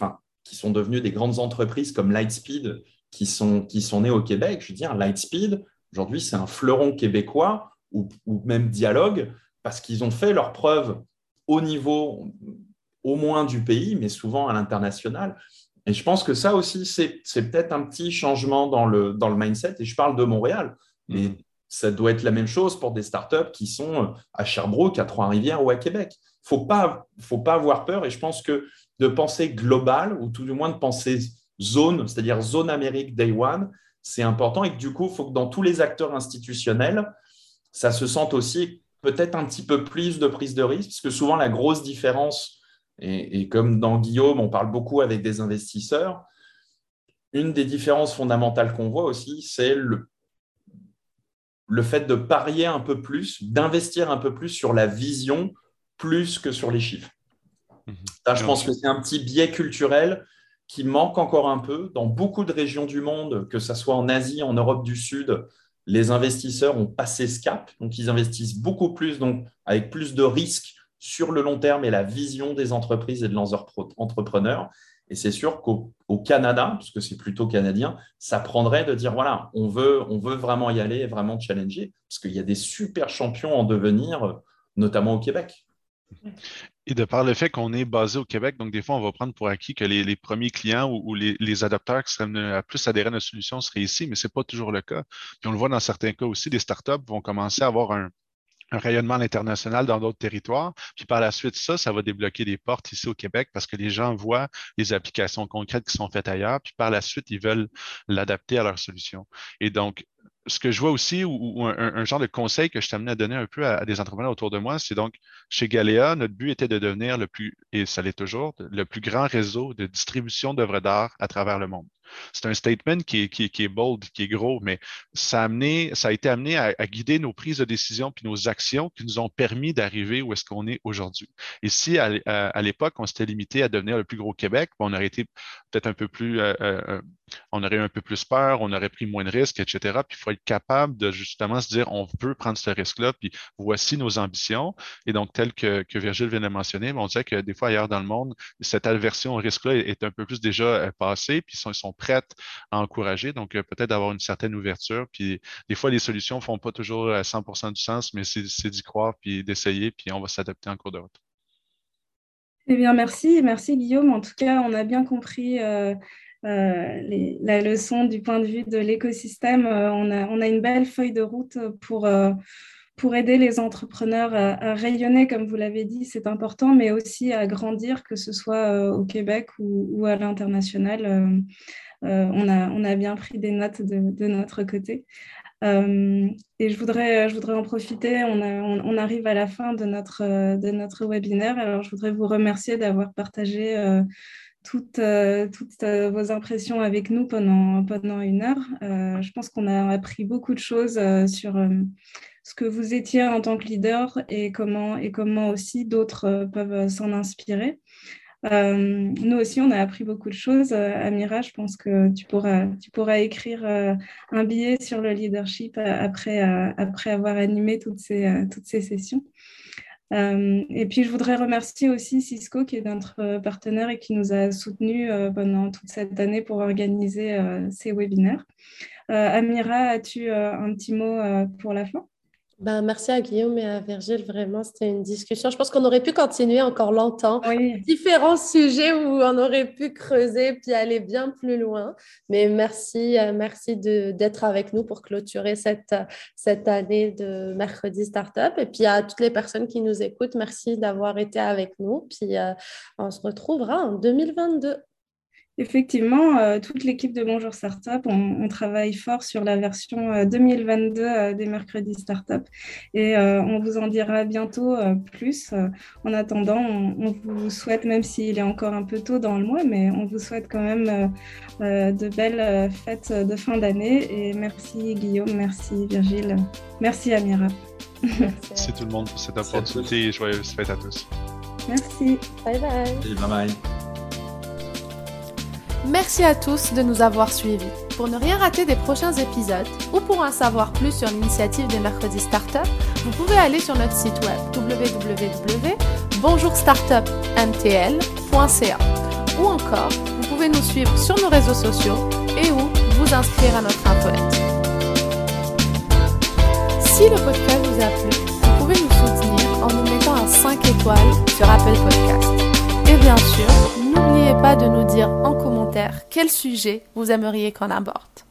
qui sont devenues des grandes entreprises comme Lightspeed, qui sont, qui sont nées au Québec, je veux dire, Lightspeed, aujourd'hui, c'est un fleuron québécois ou, ou même Dialogue, parce qu'ils ont fait leurs preuves au niveau au moins du pays, mais souvent à l'international. Et je pense que ça aussi, c'est peut-être un petit changement dans le, dans le mindset. Et je parle de Montréal, mais mhm. ça doit être la même chose pour des startups qui sont à Sherbrooke, à Trois-Rivières ou à Québec. Il ne faut pas, faut pas avoir peur. Et je pense que de penser global, ou tout du moins de penser zone, c'est-à-dire zone Amérique Day One, c'est important. Et que du coup, il faut que dans tous les acteurs institutionnels, ça se sente aussi peut-être un petit peu plus de prise de risque, parce que souvent la grosse différence et, comme dans Guillaume, on parle beaucoup avec des investisseurs, une des différences fondamentales qu'on voit aussi, c'est le, le fait de parier un peu plus, d'investir un peu plus sur la vision plus que sur les chiffres. Mhm. je pense que c'est un petit biais culturel qui manque encore un peu dans beaucoup de régions du monde, que ce soit en Asie, en Europe du Sud. Les investisseurs ont passé ce cap, donc ils investissent beaucoup plus, donc avec plus de risques sur le long terme et la vision des entreprises et de leurs entrepreneurs. Et c'est sûr qu'au Canada, puisque c'est plutôt canadien, ça prendrait de dire voilà, on veut, on veut vraiment y aller et vraiment challenger, parce qu'il y a des super champions en devenir, notamment au Québec. Et de par le fait qu'on est basé au Québec, donc des fois, on va prendre pour acquis que les, premiers clients ou, les, les, adapteurs qui seraient plus adhérer à notre solution seraient ici, mais ce n'est pas toujours le cas. Puis on le voit dans certains cas aussi, des startups vont commencer à avoir un, un rayonnement à l'international dans d'autres territoires. Puis par la suite, ça, ça va débloquer des portes ici au Québec parce que les gens voient les applications concrètes qui sont faites ailleurs. Puis par la suite, ils veulent l'adapter à leur solution. Et donc, ce que je vois aussi, ou, un, genre de conseil que je t'amène à donner un peu à, des entrepreneurs autour de moi, c'est donc chez Galéa, notre but était de devenir le plus, et ça l'est toujours, le plus grand réseau de distribution d'œuvres d'art à travers le monde. C'est un statement qui est, qui, bold, qui est gros, mais ça a, amené, ça a été amené à, guider nos prises de décision puis nos actions qui nous ont permis d'arriver où est-ce qu'on est aujourd'hui. Et si à, l'époque, on s'était limité à devenir le plus gros Québec, on aurait été peut-être un peu plus, euh, euh, euh, on aurait eu un peu plus peur, on aurait pris moins de risques, etc. Puis il faut être capable de justement se dire, on veut prendre ce risque-là, puis voici nos ambitions. Et donc, tel que, Virgile vient de mentionner, on dirait que des fois ailleurs dans le monde, cette aversion au risque-là est un peu plus déjà passée, puis ils sont, ils sont prête à encourager. Donc, euh, peut-être d'avoir une certaine ouverture. Puis, des fois, les solutions ne font pas toujours à 100 du sens, mais c'est d'y croire, puis d'essayer, puis on va s'adapter en cours de route. Eh bien, merci. Merci, Guillaume. En tout cas, on a bien compris. Euh, euh, la leçon du point de vue de l'écosystème. on, a, une belle feuille de route pour, pour aider les entrepreneurs à, rayonner, comme vous l'avez dit, c'est important, mais aussi à grandir, que ce soit au Québec ou à l'international. Euh, on, a, on a bien pris des notes de, notre côté. Euh, et je voudrais, je voudrais en profiter, on, on, arrive à la fin de notre, de notre webinaire, alors je voudrais vous remercier d'avoir partagé euh, toutes, toutes vos impressions avec nous pendant, pendant une heure. je pense qu'on a appris beaucoup de choses sur ce que vous étiez en tant que leader et comment, et comment aussi d'autres peuvent s'en inspirer. Euh, nous aussi, on a appris beaucoup de choses. Euh, Amira, je pense que tu pourras, tu pourras écrire euh, un billet sur le leadership après, après avoir animé toutes ces, toutes ces sessions. et puis, je voudrais remercier aussi Cisco, qui est notre partenaire et qui nous a soutenus pendant toute cette année pour organiser ces webinaires. Amira, as-tu un petit mot pour la fin? Ben, merci à Guillaume et à Virgile. Vraiment, c'était une discussion. Je pense qu'on aurait pu continuer encore longtemps. Différents sujets où on aurait pu creuser puis aller bien plus loin. Mais merci, euh, merci d'être avec nous pour clôturer cette, cette année de Mercredi Startup. Et puis à toutes les personnes qui nous écoutent, merci d'avoir été avec nous. Puis euh, on se retrouvera en 2022. Effectivement, euh, toute l'équipe de Bonjour Startup, on, travaille fort sur la version 2022 euh, euh, des mercredis Startup et on vous en dira bientôt plus. en attendant, on, vous souhaite, même s'il est encore un peu tôt dans le mois, mais on vous souhaite quand même de belles fêtes de fin d'année et merci Guillaume, merci Virgile, merci Amira. Merci tout le monde pour cette opportunité et joyeuses fêtes à tous. Merci. Bye bye. bye bye. Merci à tous de nous avoir suivis. Pour ne rien rater des prochains épisodes ou pour en savoir plus sur l'initiative des mercredis startup, vous pouvez aller sur notre site web www.bonjourstartupmtl.ca ou encore vous pouvez nous suivre sur nos réseaux sociaux et ou vous inscrire à notre infolette. Si le podcast vous a plu, vous pouvez nous soutenir en nous mettant un 5 étoiles sur Apple Podcast. Et bien sûr, n'oubliez pas de nous dire en commentaire quel sujet vous aimeriez qu'on aborde.